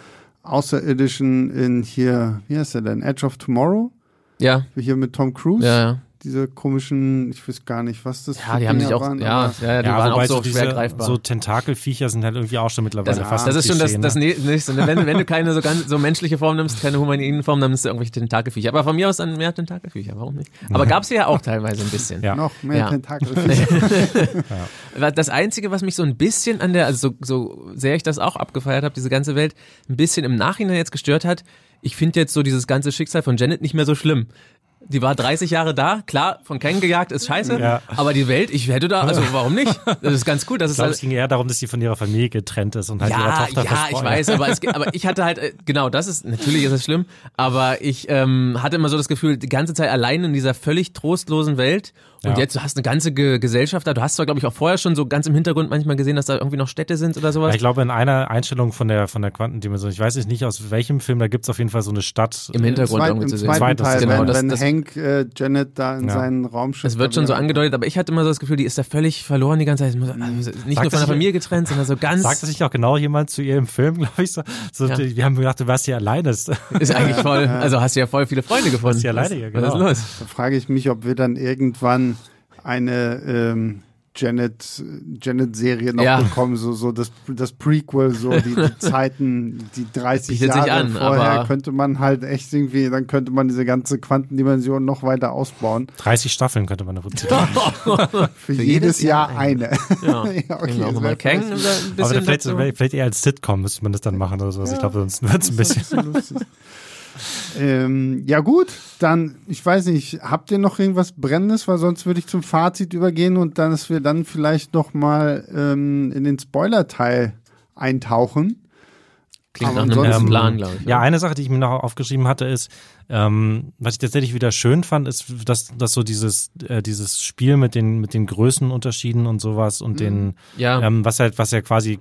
Außerirdischen in hier, wie heißt der denn? Edge of Tomorrow? ja, Hier mit Tom Cruise. ja, ja. Diese komischen, ich weiß gar nicht, was das Ja, die haben sich auch, waren, ja, ja, ja, die Ja, waren auch so, diese schwer greifbar. so Tentakelviecher sind halt irgendwie auch schon mittlerweile Das, fast das ist schon das, das ne? nä- nächste. ne? Wenn, wenn du keine so ganz so menschliche Form nimmst, keine humaniden Form, dann nimmst du irgendwelche Tentakelviecher. Aber von mir aus dann mehr Tentakelviecher, warum nicht? Aber gab's ja auch teilweise ein bisschen. Ja. Noch mehr Ja. Tentakel. Das Einzige, was mich so ein bisschen an der, also so, so sehr ich das auch abgefeiert habe, diese ganze Welt, ein bisschen im Nachhinein jetzt gestört hat, ich finde jetzt so dieses ganze Schicksal von Janet nicht mehr so schlimm. Die war 30 Jahre da, klar, von Ken gejagt ist scheiße, Ja. aber die Welt, ich hätte da, also warum nicht? Das ist ganz gut. Das Ich ist glaube, halt- es ging eher darum, dass sie von ihrer Familie getrennt ist und halt ihrer ja, Tochter ja, ich weiß, aber, es, aber ich hatte halt, äh, genau, das ist, natürlich ist es schlimm, aber ich ähm, hatte immer so das Gefühl, die ganze Zeit allein in dieser völlig trostlosen Welt und Ja. jetzt du hast eine ganze Ge Gesellschaft da, du hast zwar, glaube ich, auch vorher schon so ganz im Hintergrund manchmal gesehen, dass da irgendwie noch Städte sind oder sowas. Ja, ich glaube, in einer Einstellung von der, von der Quantendimension, ich weiß nicht aus welchem Film, da gibt's auf jeden Fall so eine Stadt. Im Hintergrund Zweit, irgendwie Im zu sehen. zweiten Teil, genau, wenn, das- wenn das- Hank äh, Janet da in Ja. seinen Raumschiff. Es wird schon so angedeutet, aber ich hatte immer so das Gefühl, die ist da völlig verloren die ganze Zeit. Also Nicht Sagt nur von der Familie getrennt, sondern so ganz. Sagt das nicht auch genau jemand zu ihr im Film, glaube ich so? so Ja. die- Wir haben gedacht, du warst hier alleine. Ist eigentlich voll. Also hast du ja voll viele Freunde gefunden. ja Was- alleine hier, Was ist genau. los? Da frage ich mich, ob wir dann irgendwann eine ähm, Janet, Janet-Serie noch Ja. bekommen, so, so das, das Prequel, so die, die Zeiten, die 30 Bietet Jahre an, vorher, könnte man halt echt irgendwie, dann könnte man diese ganze Quantendimension noch weiter ausbauen. 30 Staffeln könnte man davon ziehen. Für, jedes, Jahr eine. Ja, Ja, okay, Genau, mal wär Kang, ein bisschen Aber dann vielleicht, vielleicht eher als Sitcom müsste man das dann machen oder sowas. Ich glaube, sonst wird's ein bisschen. Ähm, ja gut, dann, ich weiß nicht, habt ihr noch irgendwas Brennendes, weil sonst würde ich zum Fazit übergehen und dann, dass wir dann vielleicht noch mal ähm, in den Spoiler-Teil eintauchen. Klingt aber nach einem ansonsten- Plan, glaube ich. Ja, eine Sache, die ich mir noch aufgeschrieben hatte, ist, ähm, was ich tatsächlich wieder schön fand, ist, dass, dass so dieses, äh, dieses Spiel mit den, mit den Größenunterschieden und sowas und den, Ja. ähm, was halt, was ja quasi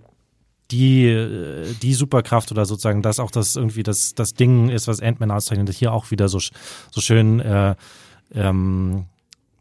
die, äh, die Superkraft oder sozusagen das auch das irgendwie das, das Ding ist, was Ant-Man auszeichnet, hier auch wieder so, so schön, äh, ähm,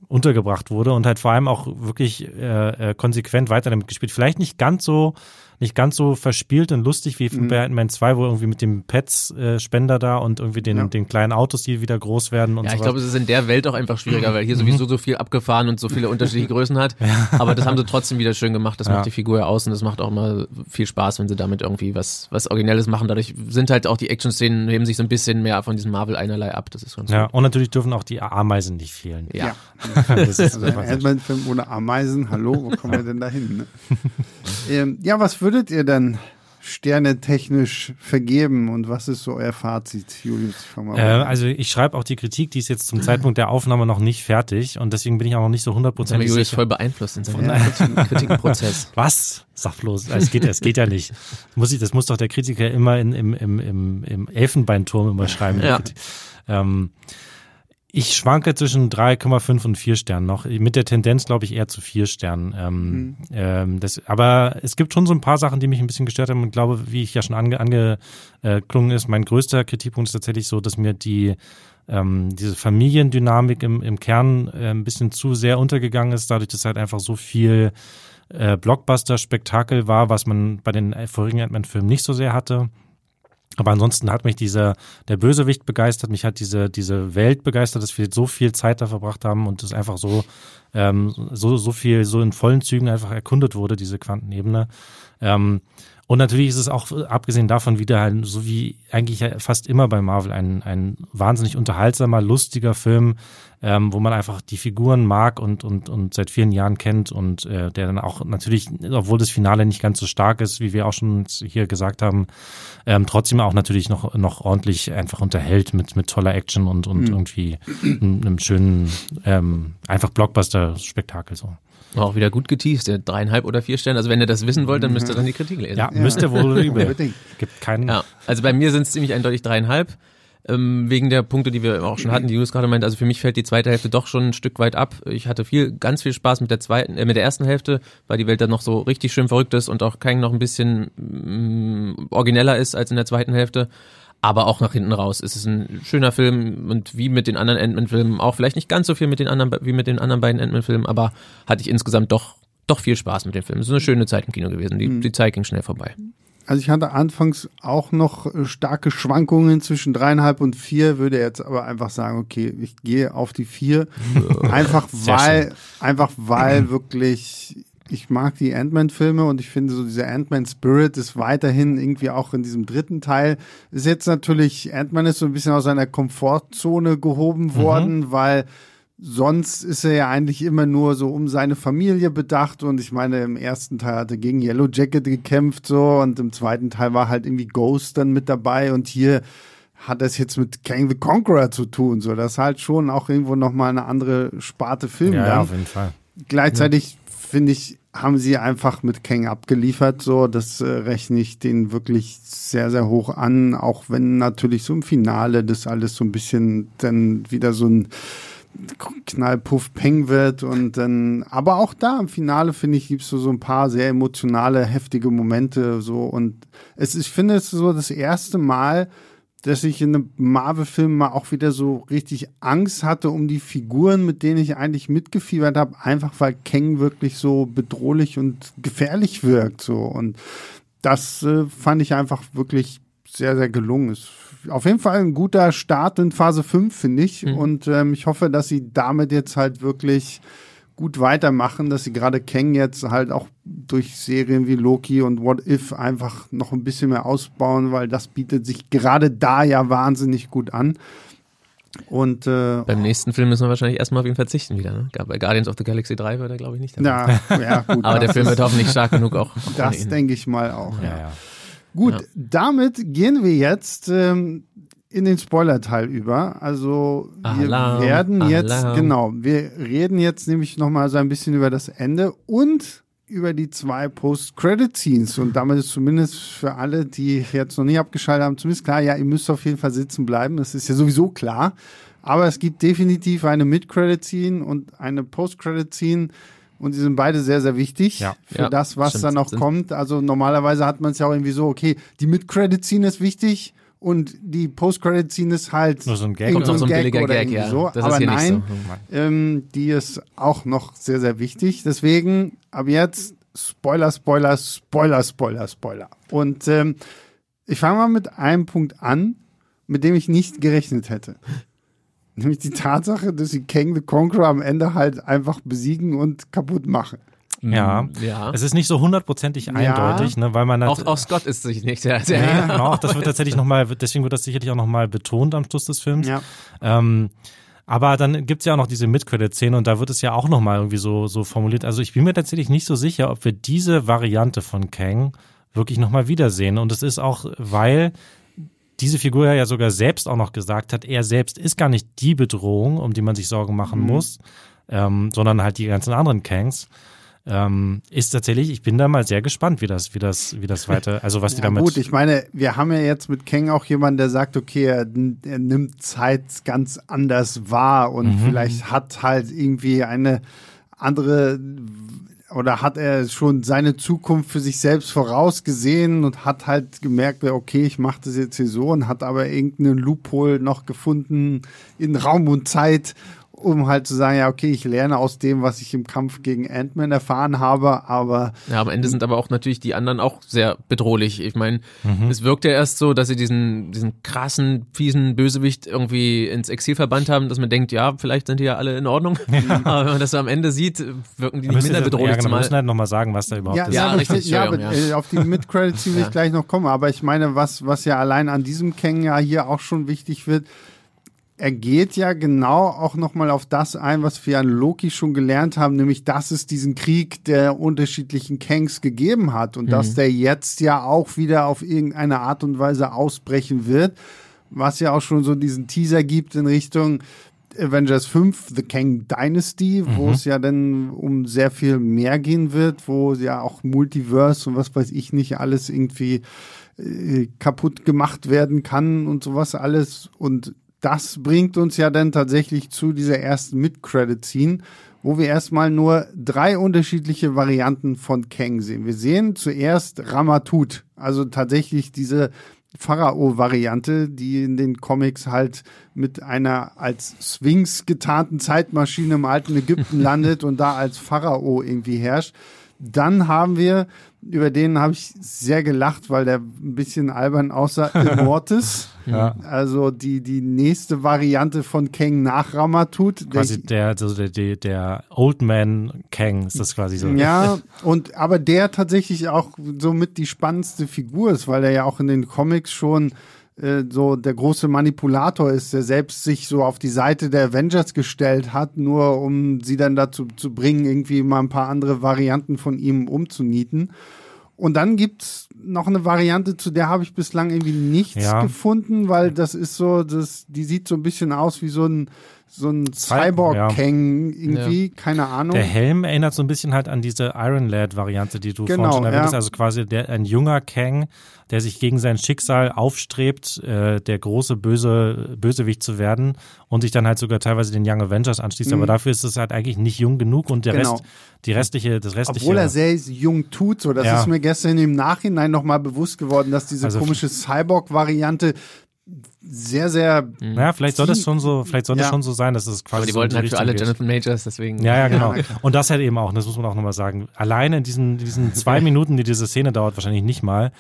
untergebracht wurde und halt vor allem auch wirklich äh, äh, konsequent weiter damit gespielt. Vielleicht nicht ganz so, nicht ganz so verspielt und lustig wie Mhm. bei Ant-Man 2, wo irgendwie mit dem Pets-Spender da und irgendwie den, Ja. den kleinen Autos, die wieder groß werden und Ja, so ich glaube, es ist in der Welt auch einfach schwieriger, weil hier sowieso so viel abgefahren und so viele unterschiedliche Größen hat. Aber das haben sie trotzdem wieder schön gemacht. Das Ja. macht die Figur ja aus und das macht auch mal viel Spaß, wenn sie damit irgendwie was, was Originelles machen. Dadurch sind halt auch die Action-Szenen, heben sich so ein bisschen mehr von diesem Marvel-Einerlei ab. Das ist ganz ja, gut. und natürlich dürfen auch die Ameisen nicht fehlen. Ja. Das ist Also ein Ant-Man-Film ohne Ameisen, hallo, wo kommen wir denn da hin? Ne? ähm, ja, was würdet ihr denn sternetechnisch vergeben und was ist so euer Fazit, Julius? Ich Äh, also ich schreibe auch die Kritik, die ist jetzt zum Zeitpunkt der Aufnahme noch nicht fertig und deswegen bin ich auch noch nicht so hundertprozentig Julius sicher. voll beeinflusst in seinem Kritik- Kritikprozess. Was? Sag bloß, es geht, es geht ja nicht. Muss ich, das muss doch der Kritiker immer in, im, im, im, im Elfenbeinturm immer schreiben. Ja. Ähm, ich schwanke zwischen 3,5 und 4 Sternen noch. Mit der Tendenz, glaube ich, eher zu 4 Sternen. Ähm, ähm, das, aber es gibt schon so ein paar Sachen, die mich ein bisschen gestört haben. Und glaube, wie ich ja schon ange, angeklungen ist, mein größter Kritikpunkt ist tatsächlich so, dass mir die ähm, diese Familiendynamik im, im Kern äh, ein bisschen zu sehr untergegangen ist, dadurch, dass halt einfach so viel äh, Blockbuster-Spektakel war, was man bei den vorigen Ant-Man-Filmen nicht so sehr hatte. Aber ansonsten hat mich dieser, der Bösewicht begeistert, mich hat diese, diese Welt begeistert, dass wir so viel Zeit da verbracht haben und es einfach so, ähm, so, so viel, so in vollen Zügen einfach erkundet wurde, diese Quantenebene. Ähm, und natürlich ist es auch, abgesehen davon, wieder halt, so wie eigentlich fast immer bei Marvel, ein, ein wahnsinnig unterhaltsamer, lustiger Film, ähm, wo man einfach die Figuren mag und, und, und seit vielen Jahren kennt und äh, der dann auch natürlich, obwohl das Finale nicht ganz so stark ist, wie wir auch schon hier gesagt haben, ähm, trotzdem auch natürlich noch, noch ordentlich einfach unterhält mit, mit toller Action und, und mhm. irgendwie einem schönen, ähm, einfach Blockbuster-Spektakel so. Auch wieder gut geteased, der dreieinhalb oder vier Sterne. Also wenn ihr das wissen wollt, dann müsst ihr dann die Kritik lesen. Ja, ja. müsst ihr wohl rüber. Gibt keinen. Ja, also bei mir sind es ziemlich eindeutig dreieinhalb. Ähm, wegen der Punkte, die wir auch schon hatten, die Julius gerade meint, also für mich fällt die zweite Hälfte doch schon ein Stück weit ab. Ich hatte viel, ganz viel Spaß mit der zweiten, äh, mit der ersten Hälfte, weil die Welt dann noch so richtig schön verrückt ist und auch kein noch ein bisschen mm, origineller ist als in der zweiten Hälfte aber auch nach hinten raus. Es ist ein schöner Film und wie mit den anderen Ant-Man-Filmen auch vielleicht nicht ganz so viel mit den anderen wie mit den anderen beiden Ant-Man-Filmen, aber hatte ich insgesamt doch doch viel Spaß mit dem Film. Es ist eine schöne Zeit im Kino gewesen. Die, mhm. die Zeit ging schnell vorbei. Also ich hatte anfangs auch noch äh, starke Schwankungen zwischen dreieinhalb und vier, würde jetzt aber einfach sagen, okay, ich gehe auf die vier. einfach weil, einfach weil wirklich ich mag die Ant-Man-Filme und ich finde so dieser Ant-Man-Spirit ist weiterhin irgendwie auch in diesem dritten Teil. Ist jetzt natürlich, Ant-Man ist so ein bisschen aus seiner Komfortzone gehoben mhm. worden, mhm. weil sonst ist er ja eigentlich immer nur so um seine Familie bedacht und ich meine, im ersten Teil hat er gegen Yellow Jacket gekämpft so und im zweiten Teil war halt irgendwie Ghost dann mit dabei und hier hat das jetzt mit Kang the Conqueror zu tun, so das ist halt schon auch irgendwo nochmal eine andere Sparte Film ja, ja, auf jeden Fall. Gleichzeitig ja finde ich, haben sie einfach mit Kang abgeliefert. So, das äh, rechne ich denen wirklich sehr, sehr hoch an. Auch wenn natürlich so im Finale das alles so ein bisschen dann wieder so ein Knallpuff Peng wird und dann, aber auch da im Finale finde ich, gibt's so, so ein paar sehr emotionale, heftige Momente so und es, ich finde es so das erste Mal, dass ich in einem Marvel-Film mal auch wieder so richtig Angst hatte um die Figuren, mit denen ich eigentlich mitgefiebert habe, einfach weil Kang wirklich so bedrohlich und gefährlich wirkt. So. Und das äh, fand ich einfach wirklich sehr, sehr gelungen. Ist auf jeden Fall ein guter Start in Phase 5, finde ich. Mhm. Und ähm, ich hoffe, dass sie damit jetzt halt wirklich gut weitermachen, dass sie gerade Kang jetzt halt auch durch Serien wie Loki und What If einfach noch ein bisschen mehr ausbauen, weil das bietet sich gerade da ja wahnsinnig gut an. Und äh, beim nächsten Film müssen wir wahrscheinlich erstmal auf ihn verzichten wieder. Ne? Bei Guardians of the Galaxy 3 wird er, glaube ich, nicht dabei. Ja, ja, gut. Aber der Film wird nicht stark genug auch. Das denke ich mal auch. Ja, ja. Gut, ja. damit gehen wir jetzt ähm, in den Spoiler-Teil über. Also wir Alarm, werden jetzt, Alarm. genau, wir reden jetzt nämlich nochmal so ein bisschen über das Ende und über die zwei Post-Credit-Scenes. Und damit ist zumindest für alle, die jetzt noch nie abgeschaltet haben, zumindest klar, ja, ihr müsst auf jeden Fall sitzen bleiben. Das ist ja sowieso klar. Aber es gibt definitiv eine Mid-Credit-Scene und eine Post-Credit-Scene. Und die sind beide sehr, sehr wichtig ja, für ja, das, was da noch kommt. Also normalerweise hat man es ja auch irgendwie so, okay, die Mid-Credit-Scene ist wichtig und die Post-Credit-Scene ist halt nur so ein Gag, so ein, so ein Gag oder Gag, ja. so. Das Aber nein, so. ähm, die ist auch noch sehr, sehr wichtig. Deswegen ab jetzt Spoiler, Spoiler, Spoiler, Spoiler, Spoiler. Und ähm, ich fange mal mit einem Punkt an, mit dem ich nicht gerechnet hätte. Nämlich die Tatsache, dass sie Kang the Conqueror am Ende halt einfach besiegen und kaputt machen. Ja. Mhm. ja. Es ist nicht so hundertprozentig eindeutig, ne, weil man auch, auch Scott ist sich nicht sehr, sehr ja, genau, das wird tatsächlich nochmal, deswegen wird das sicherlich auch nochmal betont am Schluss des Films. Ja. Ähm, aber dann gibt's ja auch noch diese Mid-Credit-Szene und da wird es ja auch nochmal irgendwie so, so formuliert. Also ich bin mir tatsächlich nicht so sicher, ob wir diese Variante von Kang wirklich nochmal wiedersehen. Und es ist auch, weil diese Figur ja sogar selbst auch noch gesagt hat, er selbst ist gar nicht die Bedrohung, um die man sich Sorgen machen mhm. muss, ähm, sondern halt die ganzen anderen Kangs ähm, ist tatsächlich, ich bin da mal sehr gespannt, wie das, wie das, wie das weiter, also was ja, die damit. Gut, ich meine, wir haben ja jetzt mit Kang auch jemanden, der sagt, okay, er, er nimmt Zeit ganz anders wahr und mhm. vielleicht hat halt irgendwie eine andere oder hat er schon seine Zukunft für sich selbst vorausgesehen und hat halt gemerkt, okay, ich mache das jetzt hier so und hat aber irgendeinen Loophole noch gefunden in Raum und Zeit um halt zu sagen, ja, okay, ich lerne aus dem, was ich im Kampf gegen Ant-Man erfahren habe, aber. Ja, am Ende sind aber auch natürlich die anderen auch sehr bedrohlich. Ich meine, mhm. es wirkt ja erst so, dass sie diesen, diesen krassen, fiesen Bösewicht irgendwie ins Exil verbannt haben, dass man denkt, ja, vielleicht sind die ja alle in Ordnung. Ja. Aber wenn man das so am Ende sieht, wirken die nicht minder bedrohlich. Ja, genau, wir müssen halt nochmal sagen, was da überhaupt ja, ist. Ja, ja richtig. Ja, aber, ja. Äh, auf die Mid-Credits will ich gleich noch kommen. Aber ich meine, was, was ja allein an diesem Kang ja hier auch schon wichtig wird, er geht ja genau auch nochmal auf das ein, was wir an Loki schon gelernt haben, nämlich dass es diesen Krieg der unterschiedlichen Kangs gegeben hat und mhm. dass der jetzt ja auch wieder auf irgendeine Art und Weise ausbrechen wird, was ja auch schon so diesen Teaser gibt in Richtung Avengers 5, The Kang Dynasty, wo mhm. es ja dann um sehr viel mehr gehen wird, wo ja auch Multiverse und was weiß ich nicht alles irgendwie äh, kaputt gemacht werden kann und sowas alles und das bringt uns ja dann tatsächlich zu dieser ersten Mid-Credit-Scene, wo wir erstmal nur drei unterschiedliche Varianten von Kang sehen. Wir sehen zuerst Ramatut, also tatsächlich diese Pharao-Variante, die in den Comics halt mit einer als Sphinx getarnten Zeitmaschine im alten Ägypten landet und da als Pharao irgendwie herrscht. Dann haben wir, über den habe ich sehr gelacht, weil der ein bisschen albern aussah, Immortus. ja. Also die, die nächste Variante von Kang nach Ramatut. Quasi der, also der, der, der Old Man Kang ist das quasi so. Ja, und aber der tatsächlich auch somit die spannendste Figur ist, weil er ja auch in den Comics schon äh, so der große Manipulator ist, der selbst sich so auf die Seite der Avengers gestellt hat, nur um sie dann dazu zu bringen, irgendwie mal ein paar andere Varianten von ihm umzunieten. Und dann gibt's noch eine Variante, zu der habe ich bislang irgendwie nichts ja. gefunden, weil das ist so, das, die sieht so ein bisschen aus wie so ein so ein Cyborg-Kang ja. irgendwie, ja. keine Ahnung. Der Helm erinnert so ein bisschen halt an diese Iron Lad-Variante, die du genau, vorhin schon erwähnt hast. Also quasi der, ein junger Kang, der sich gegen sein Schicksal aufstrebt, äh, der große böse Bösewicht zu werden und sich dann halt sogar teilweise den Young Avengers anschließt. Mhm. Aber dafür ist es halt eigentlich nicht jung genug und der genau. Rest, die restliche, das restliche. Obwohl er sehr jung tut, so. Das ja. ist mir gestern im Nachhinein nochmal bewusst geworden, dass diese also, komische Cyborg-Variante sehr, sehr. Ja, vielleicht soll das schon so, vielleicht soll ja. das schon so sein, dass es quasi. Aber die so wollten halt für alle geht. Jonathan Majors, deswegen. Ja, ja, genau. Und das halt eben auch, das muss man auch nochmal sagen. Alleine in diesen, diesen zwei Minuten, die diese Szene dauert, wahrscheinlich nicht mal,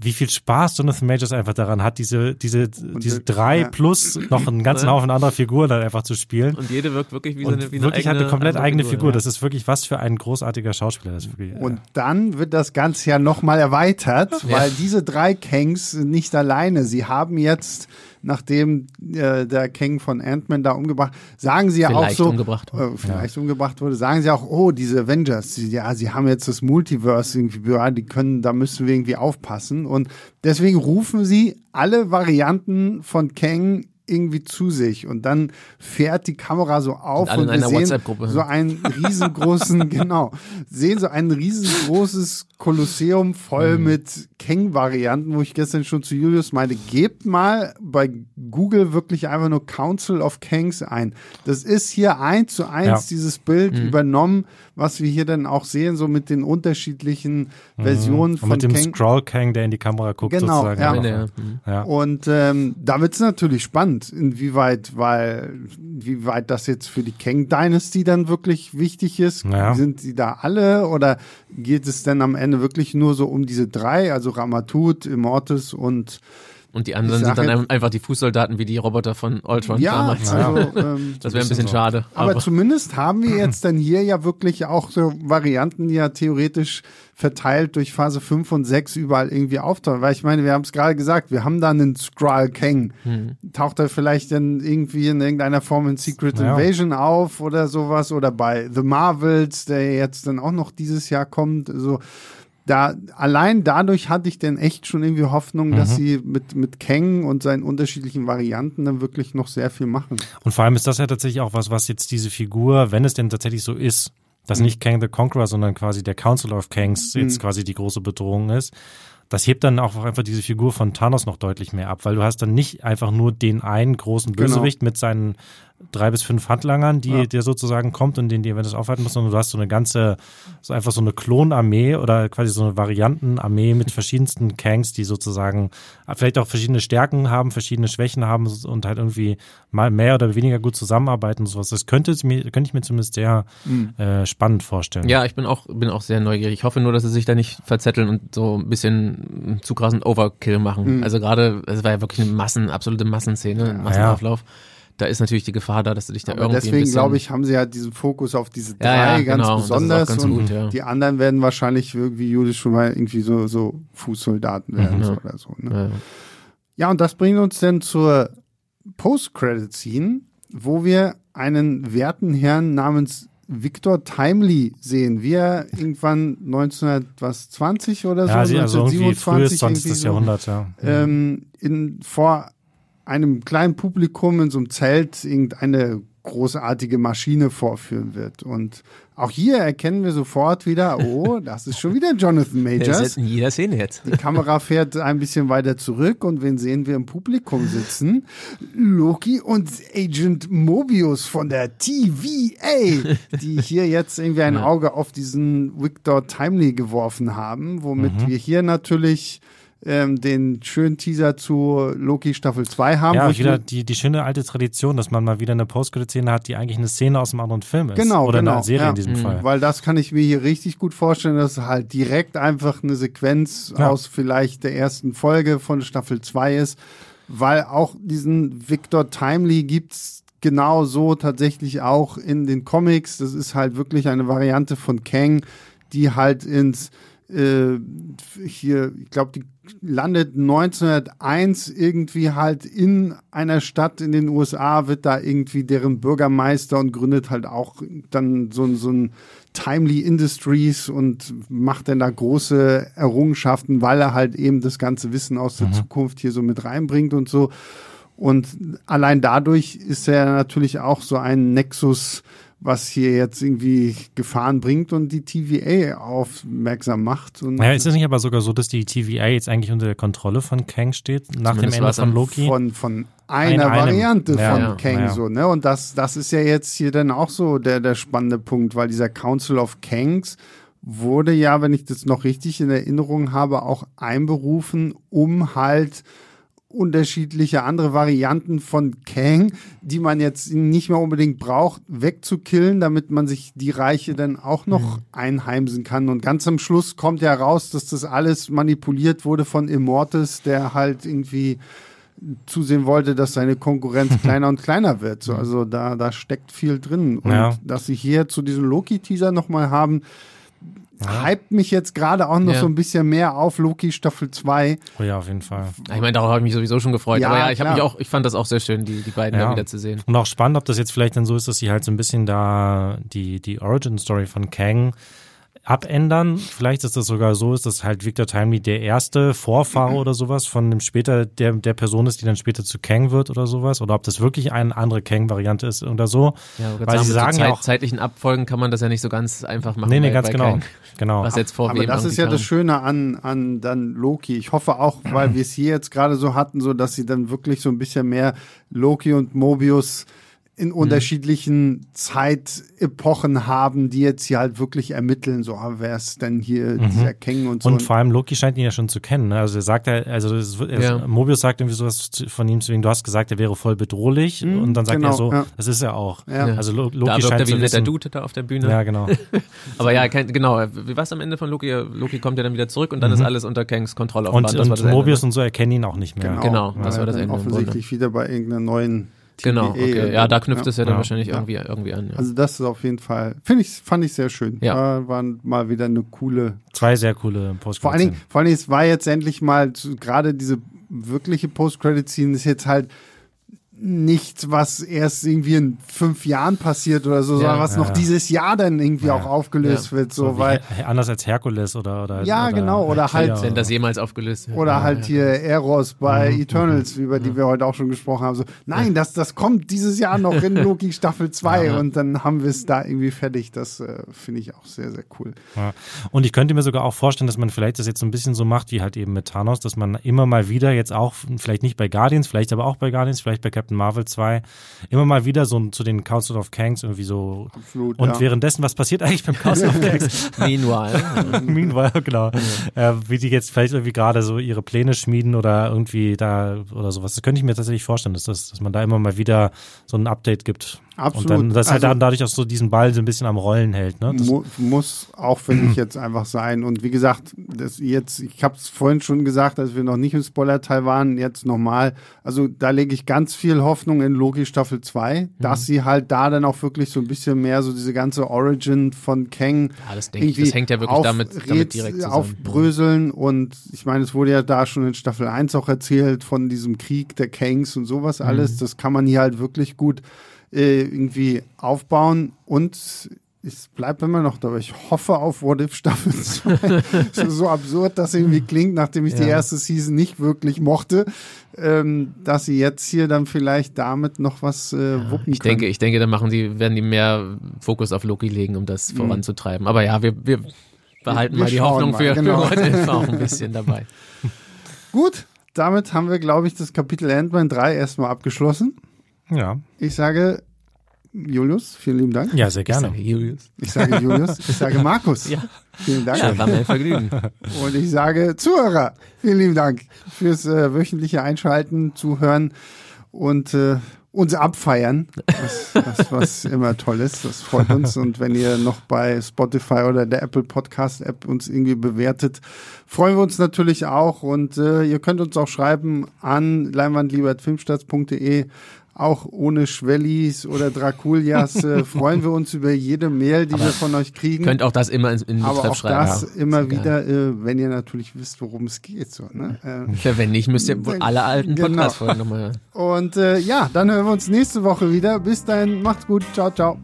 wie viel Spaß Jonathan Majors einfach daran hat, diese, diese, diese drei ja. plus noch einen ganzen Haufen anderer Figuren dann einfach zu spielen. Und jede wirkt wirklich wie, so eine, wie eine wirklich eigene, halt eine komplett eigene Figur. Figur. Ja. Das ist wirklich was für ein großartiger Schauspieler. Das wirklich, und dann wird das Ganze ja nochmal erweitert, weil diese drei Kangs sind nicht alleine. Sie haben jetzt nachdem äh, der Kang von Ant-Man da umgebracht, sagen sie ja vielleicht auch so, umgebracht äh, vielleicht ja. umgebracht wurde, sagen sie auch, oh, diese Avengers, die, ja, sie haben jetzt das Multiverse irgendwie, ja, die können, da müssen wir irgendwie aufpassen und deswegen rufen sie alle Varianten von Kang irgendwie zu sich und dann fährt die Kamera so auf und, wir sehen so einen riesengroßen, genau, sehen so ein riesengroßes Kolosseum voll mhm. mit Kang-Varianten, wo ich gestern schon zu Julius meinte, gebt mal bei Google wirklich einfach nur Council of Kangs ein. Das ist hier eins zu eins ja. dieses Bild mhm. übernommen, was wir hier dann auch sehen, so mit den unterschiedlichen mhm. Versionen und von mit dem Kang. Scroll Kang, der in die Kamera guckt genau, sozusagen. Ja. ja. Und ähm, da wird es natürlich spannend, inwieweit, weil, wie weit das jetzt für die Kang Dynasty dann wirklich wichtig ist. Ja. Sind die da alle oder geht es denn am Ende wirklich nur so um diese drei, also Ramatut, Immortus und und die anderen sind dann jetzt, einfach die Fußsoldaten wie die Roboter von Ultron ja, damals. Also, ähm, das wäre ein bisschen so. schade. Aber, aber, zumindest haben wir jetzt dann hier ja wirklich auch so Varianten, die ja theoretisch verteilt durch Phase 5 und 6 überall irgendwie auftauchen. Weil ich meine, wir haben es gerade gesagt, wir haben da einen Skrull Kang. Hm. Taucht er vielleicht dann irgendwie in irgendeiner Form in Secret ja. Invasion auf oder sowas oder bei The Marvels, der jetzt dann auch noch dieses Jahr kommt. So da allein dadurch hatte ich denn echt schon irgendwie Hoffnung, mhm. dass sie mit mit Kang und seinen unterschiedlichen Varianten dann wirklich noch sehr viel machen. Und vor allem ist das ja tatsächlich auch was, was jetzt diese Figur, wenn es denn tatsächlich so ist, dass mhm. nicht Kang the Conqueror, sondern quasi der Council of Kangs mhm. jetzt quasi die große Bedrohung ist, das hebt dann auch einfach diese Figur von Thanos noch deutlich mehr ab, weil du hast dann nicht einfach nur den einen großen Genau. Bösewicht mit seinen drei bis fünf Handlangern, die Ja. der sozusagen kommt und den die Avengers aufhalten müssen, sondern du hast so eine ganze, so einfach so eine Klonarmee oder quasi so eine Variantenarmee mit verschiedensten Kangs, die sozusagen vielleicht auch verschiedene Stärken haben, verschiedene Schwächen haben und halt irgendwie mal mehr oder weniger gut zusammenarbeiten und sowas. Das könnte, mir, könnte ich mir zumindest sehr äh, spannend vorstellen. Ja, ich bin auch, bin auch sehr neugierig. Ich hoffe nur, dass sie sich da nicht verzetteln und so ein bisschen zu krassen Overkill machen. Also gerade, es war ja wirklich eine Massen, absolute Massenszene, ein Massenauflauf. Da ist natürlich die Gefahr da, dass du dich da Aber irgendwie deswegen glaube ich, haben sie halt diesen Fokus auf diese drei Ja, ja, ganz genau. Besonders ganz und gut, ja. die anderen werden wahrscheinlich irgendwie Judas schon mal irgendwie so, so Fußsoldaten werden Mhm. oder so. Ne? Ja. Ja, und das bringt uns dann zur Post-Credit-Scene, wo wir einen werten Herrn namens Victor Timely sehen, wie er irgendwann 1920 oder so, Ja, sie, also irgendwie frühes 1927 20. irgendwie so, Jahrhundert, ja. ähm, in, vor einem kleinen Publikum in so einem Zelt irgendeine großartige Maschine vorführen wird. Und auch hier erkennen wir sofort wieder, oh, das ist schon wieder Jonathan ist Majors. jetzt in jeder Szene jetzt. Die Kamera fährt ein bisschen weiter zurück und wen sehen wir im Publikum sitzen? Loki und Agent Mobius von der TVA, die hier jetzt irgendwie ein Auge auf diesen Victor Timely geworfen haben, womit Mhm. wir hier natürlich ähm, den schönen Teaser zu Loki Staffel 2 haben. Ja, ich wieder die, die schöne alte Tradition, dass man mal wieder eine Post-Szene hat, die eigentlich eine Szene aus einem anderen Film ist. Genau, Oder genau. eine Serie ja. in diesem Fall. Weil das kann ich mir hier richtig gut vorstellen, dass halt direkt einfach eine Sequenz Ja. aus vielleicht der ersten Folge von Staffel 2 ist, weil auch diesen Victor Timely gibt's genau so tatsächlich auch in den Comics. Das ist halt wirklich eine Variante von Kang, die halt ins äh, hier, ich glaube, die landet 1901 irgendwie halt in einer Stadt in den USA, wird da irgendwie deren Bürgermeister und gründet halt auch dann so, ein- so ein Timely Industries und macht dann da große Errungenschaften, weil er halt eben das ganze Wissen aus der Zukunft hier so mit reinbringt und so. Und allein dadurch ist er natürlich auch so ein Nexus, was hier jetzt irgendwie Gefahren bringt und die TVA aufmerksam macht. Und Naja, ist es nicht aber sogar so, dass die TVA jetzt eigentlich unter der Kontrolle von Kang steht, nach dem Ende von am Loki? von, von einer Ein-. Variante Ja, von ja, Kang ja. so, ne? Und das, das ist ja jetzt hier dann auch so der, der spannende Punkt, weil dieser Council of Kangs wurde ja, wenn ich das noch richtig in Erinnerung habe, auch einberufen, um halt unterschiedliche andere Varianten von Kang, die man jetzt nicht mehr unbedingt braucht, wegzukillen, damit man sich die Reiche dann auch noch einheimsen kann. Und ganz am Schluss kommt ja raus, dass das alles manipuliert wurde von Immortus, der halt irgendwie zusehen wollte, dass seine Konkurrenz kleiner und kleiner wird. So, also da, da steckt viel drin. Und Ja. dass sie hier zu diesem Loki-Teaser nochmal haben, hypt mich jetzt gerade auch noch Ja. so ein bisschen mehr auf Loki Staffel 2. Oh ja, auf jeden Fall. Ich meine, darauf habe ich mich sowieso schon gefreut. Ja, aber ja, ich habe mich auch, ich fand das auch sehr schön, die, die beiden Ja. da wieder zu sehen. Und auch spannend, ob das jetzt vielleicht dann so ist, dass sie halt so ein bisschen da die, die Origin-Story von Kang abändern. Vielleicht ist das sogar so, ist, dass halt Victor Timely der erste Vorfahre oder sowas von dem später, der, der Person ist, die dann später zu Kang wird oder sowas. Oder ob das wirklich eine andere Kang-Variante ist oder so. Ja, aber Weil sie mit sagen so ja Zeit, auch, zeitlichen Abfolgen kann man das ja nicht so ganz einfach machen. nee, nee, bei- ganz bei genau. Kang. Genau. Was jetzt vor Aber das ist ja irgendwie das. Schöne an, an dann Loki. Ich hoffe auch, weil wir es hier jetzt gerade so hatten, so dass sie dann wirklich so ein bisschen mehr Loki und Mobius in Mhm. unterschiedlichen Zeitepochen haben, die jetzt hier halt wirklich ermitteln, so ah, wer ist denn hier dieser Kang und so. Mhm. Und vor allem Loki scheint ihn ja schon zu kennen. Ne? Also er sagt ja, also es, wird- es, Ja. Mobius sagt irgendwie sowas von ihm, deswegen du hast gesagt, er wäre voll bedrohlich und dann sagt genau, er so, ja. das ist er auch. Ja. Also Lo Loki Da wirkt er scheint wie zu wissen. Dude da auf der Bühne. Ja, genau. Aber ja, genau, wie war es am Ende von Loki? Loki kommt ja dann wieder zurück und dann ist alles unter Kangs Kontrolle. Mhm. Und, und Mobius Ende. und so erkennen ihn auch nicht mehr. Genau, weil das er war das Ende Offensichtlich wieder bei irgendeiner neuen Genau, TVA okay. Ja, da knüpft ja. es ja dann Ja. wahrscheinlich Ja. irgendwie, irgendwie an. Ja. Also das ist auf jeden Fall, finde ich, fand ich sehr schön. Ja. War, war mal wieder eine coole Zwei sehr coole post Vor allen Dingen, vor allen Dingen, es war jetzt endlich mal gerade diese wirkliche Post-Credit-Scene ist jetzt halt nichts, was erst irgendwie in fünf Jahren passiert oder so, sondern was ja, noch ja. dieses Jahr dann irgendwie auch aufgelöst Ja. wird, so, So weil, anders als Herkules oder oder Ja, oder genau, oder halt- Wenn das jemals aufgelöst wird. oder halt hier Eros bei Mhm, Eternals, über die wir heute auch schon gesprochen haben, so, nein, das, das kommt dieses Jahr noch in Loki Staffel 2 Ja. und dann haben wir es da irgendwie fertig, das äh, finde ich auch sehr, sehr cool. Ja. Und ich könnte mir sogar auch vorstellen, dass man vielleicht das jetzt so ein bisschen so macht, wie halt eben mit Thanos, dass man immer mal wieder jetzt auch, vielleicht nicht bei Guardians, vielleicht aber auch bei Guardians, vielleicht bei Captain Marvel 2, immer mal wieder so zu den Council of Kangs irgendwie so. Absolut, Und ja. währenddessen, was passiert eigentlich beim Council of Kangs? Meanwhile. Meanwhile, genau. Äh, wie die jetzt vielleicht irgendwie gerade so ihre Pläne schmieden oder irgendwie da oder sowas. Das könnte ich mir tatsächlich vorstellen, dass, das, dass man da immer mal wieder so ein Update gibt. Absolut. Und dann, dass halt Also- dann dadurch auch so diesen Ball so ein bisschen am Rollen hält. Ne? Das, Mu muss auch, finde ich, jetzt einfach sein. Und wie gesagt, das jetzt, ich habe es vorhin schon gesagt, als wir noch nicht im Spoiler-Teil waren, jetzt nochmal. Also da lege ich ganz viel Hoffnung in Loki Staffel 2, dass sie halt da dann auch wirklich so ein bisschen mehr so diese ganze Origin von Kang Ja, das denke ich, das hängt ja wirklich damit, damit direkt zusammen. aufbröseln und ich meine, es wurde ja da schon in Staffel 1 auch erzählt von diesem Krieg der Kangs und sowas Mhm. alles. Das kann man hier halt wirklich gut äh, irgendwie aufbauen und es bleibt immer noch dabei. Ich hoffe auf What If Staffel 2. so, absurd das irgendwie klingt, nachdem ich die Ja. erste Season nicht wirklich mochte, ähm, dass sie jetzt hier dann vielleicht damit noch was äh, wuppen Ich können. denke, ich denke, da machen die, werden die mehr Fokus auf Loki legen, um das voranzutreiben. Aber ja, wir, wir behalten Wir mal die Hoffnung mal, für, genau. für What If auch ein bisschen dabei. Gut, damit haben wir, glaube ich, das Kapitel Ant-Man 3 erstmal abgeschlossen. ja. Ich sage Julius, vielen lieben Dank. ja, sehr Ich gerne. sage Julius. Ich sage Julius, ich sage Markus. Ja. Vielen Dank. Ja, war mir ein Vergnügen. Und ich sage Zuhörer, vielen lieben Dank fürs äh, wöchentliche Einschalten, Zuhören und äh, uns abfeiern, was, was, was immer toll ist. Das freut uns. Und wenn ihr noch bei Spotify oder der Apple Podcast App uns irgendwie bewertet, freuen wir uns natürlich auch. Und äh, ihr könnt uns auch schreiben an leinwandliebertfilmstarts.de. Auch ohne Schwellis oder Draculias äh, freuen wir uns über jede Mail, die wir von euch kriegen. Könnt auch das immer in, in den Aber auch schreiben. das ja. immer wieder, äh, wenn ihr natürlich wisst, worum es geht. So, ne? äh, Ja, wenn nicht, müsst ihr wohl alle alten Genau. Podcast-Folgen nochmal hören. und äh, ja, dann hören wir uns nächste Woche wieder. Bis dahin, macht's gut. Ciao, ciao.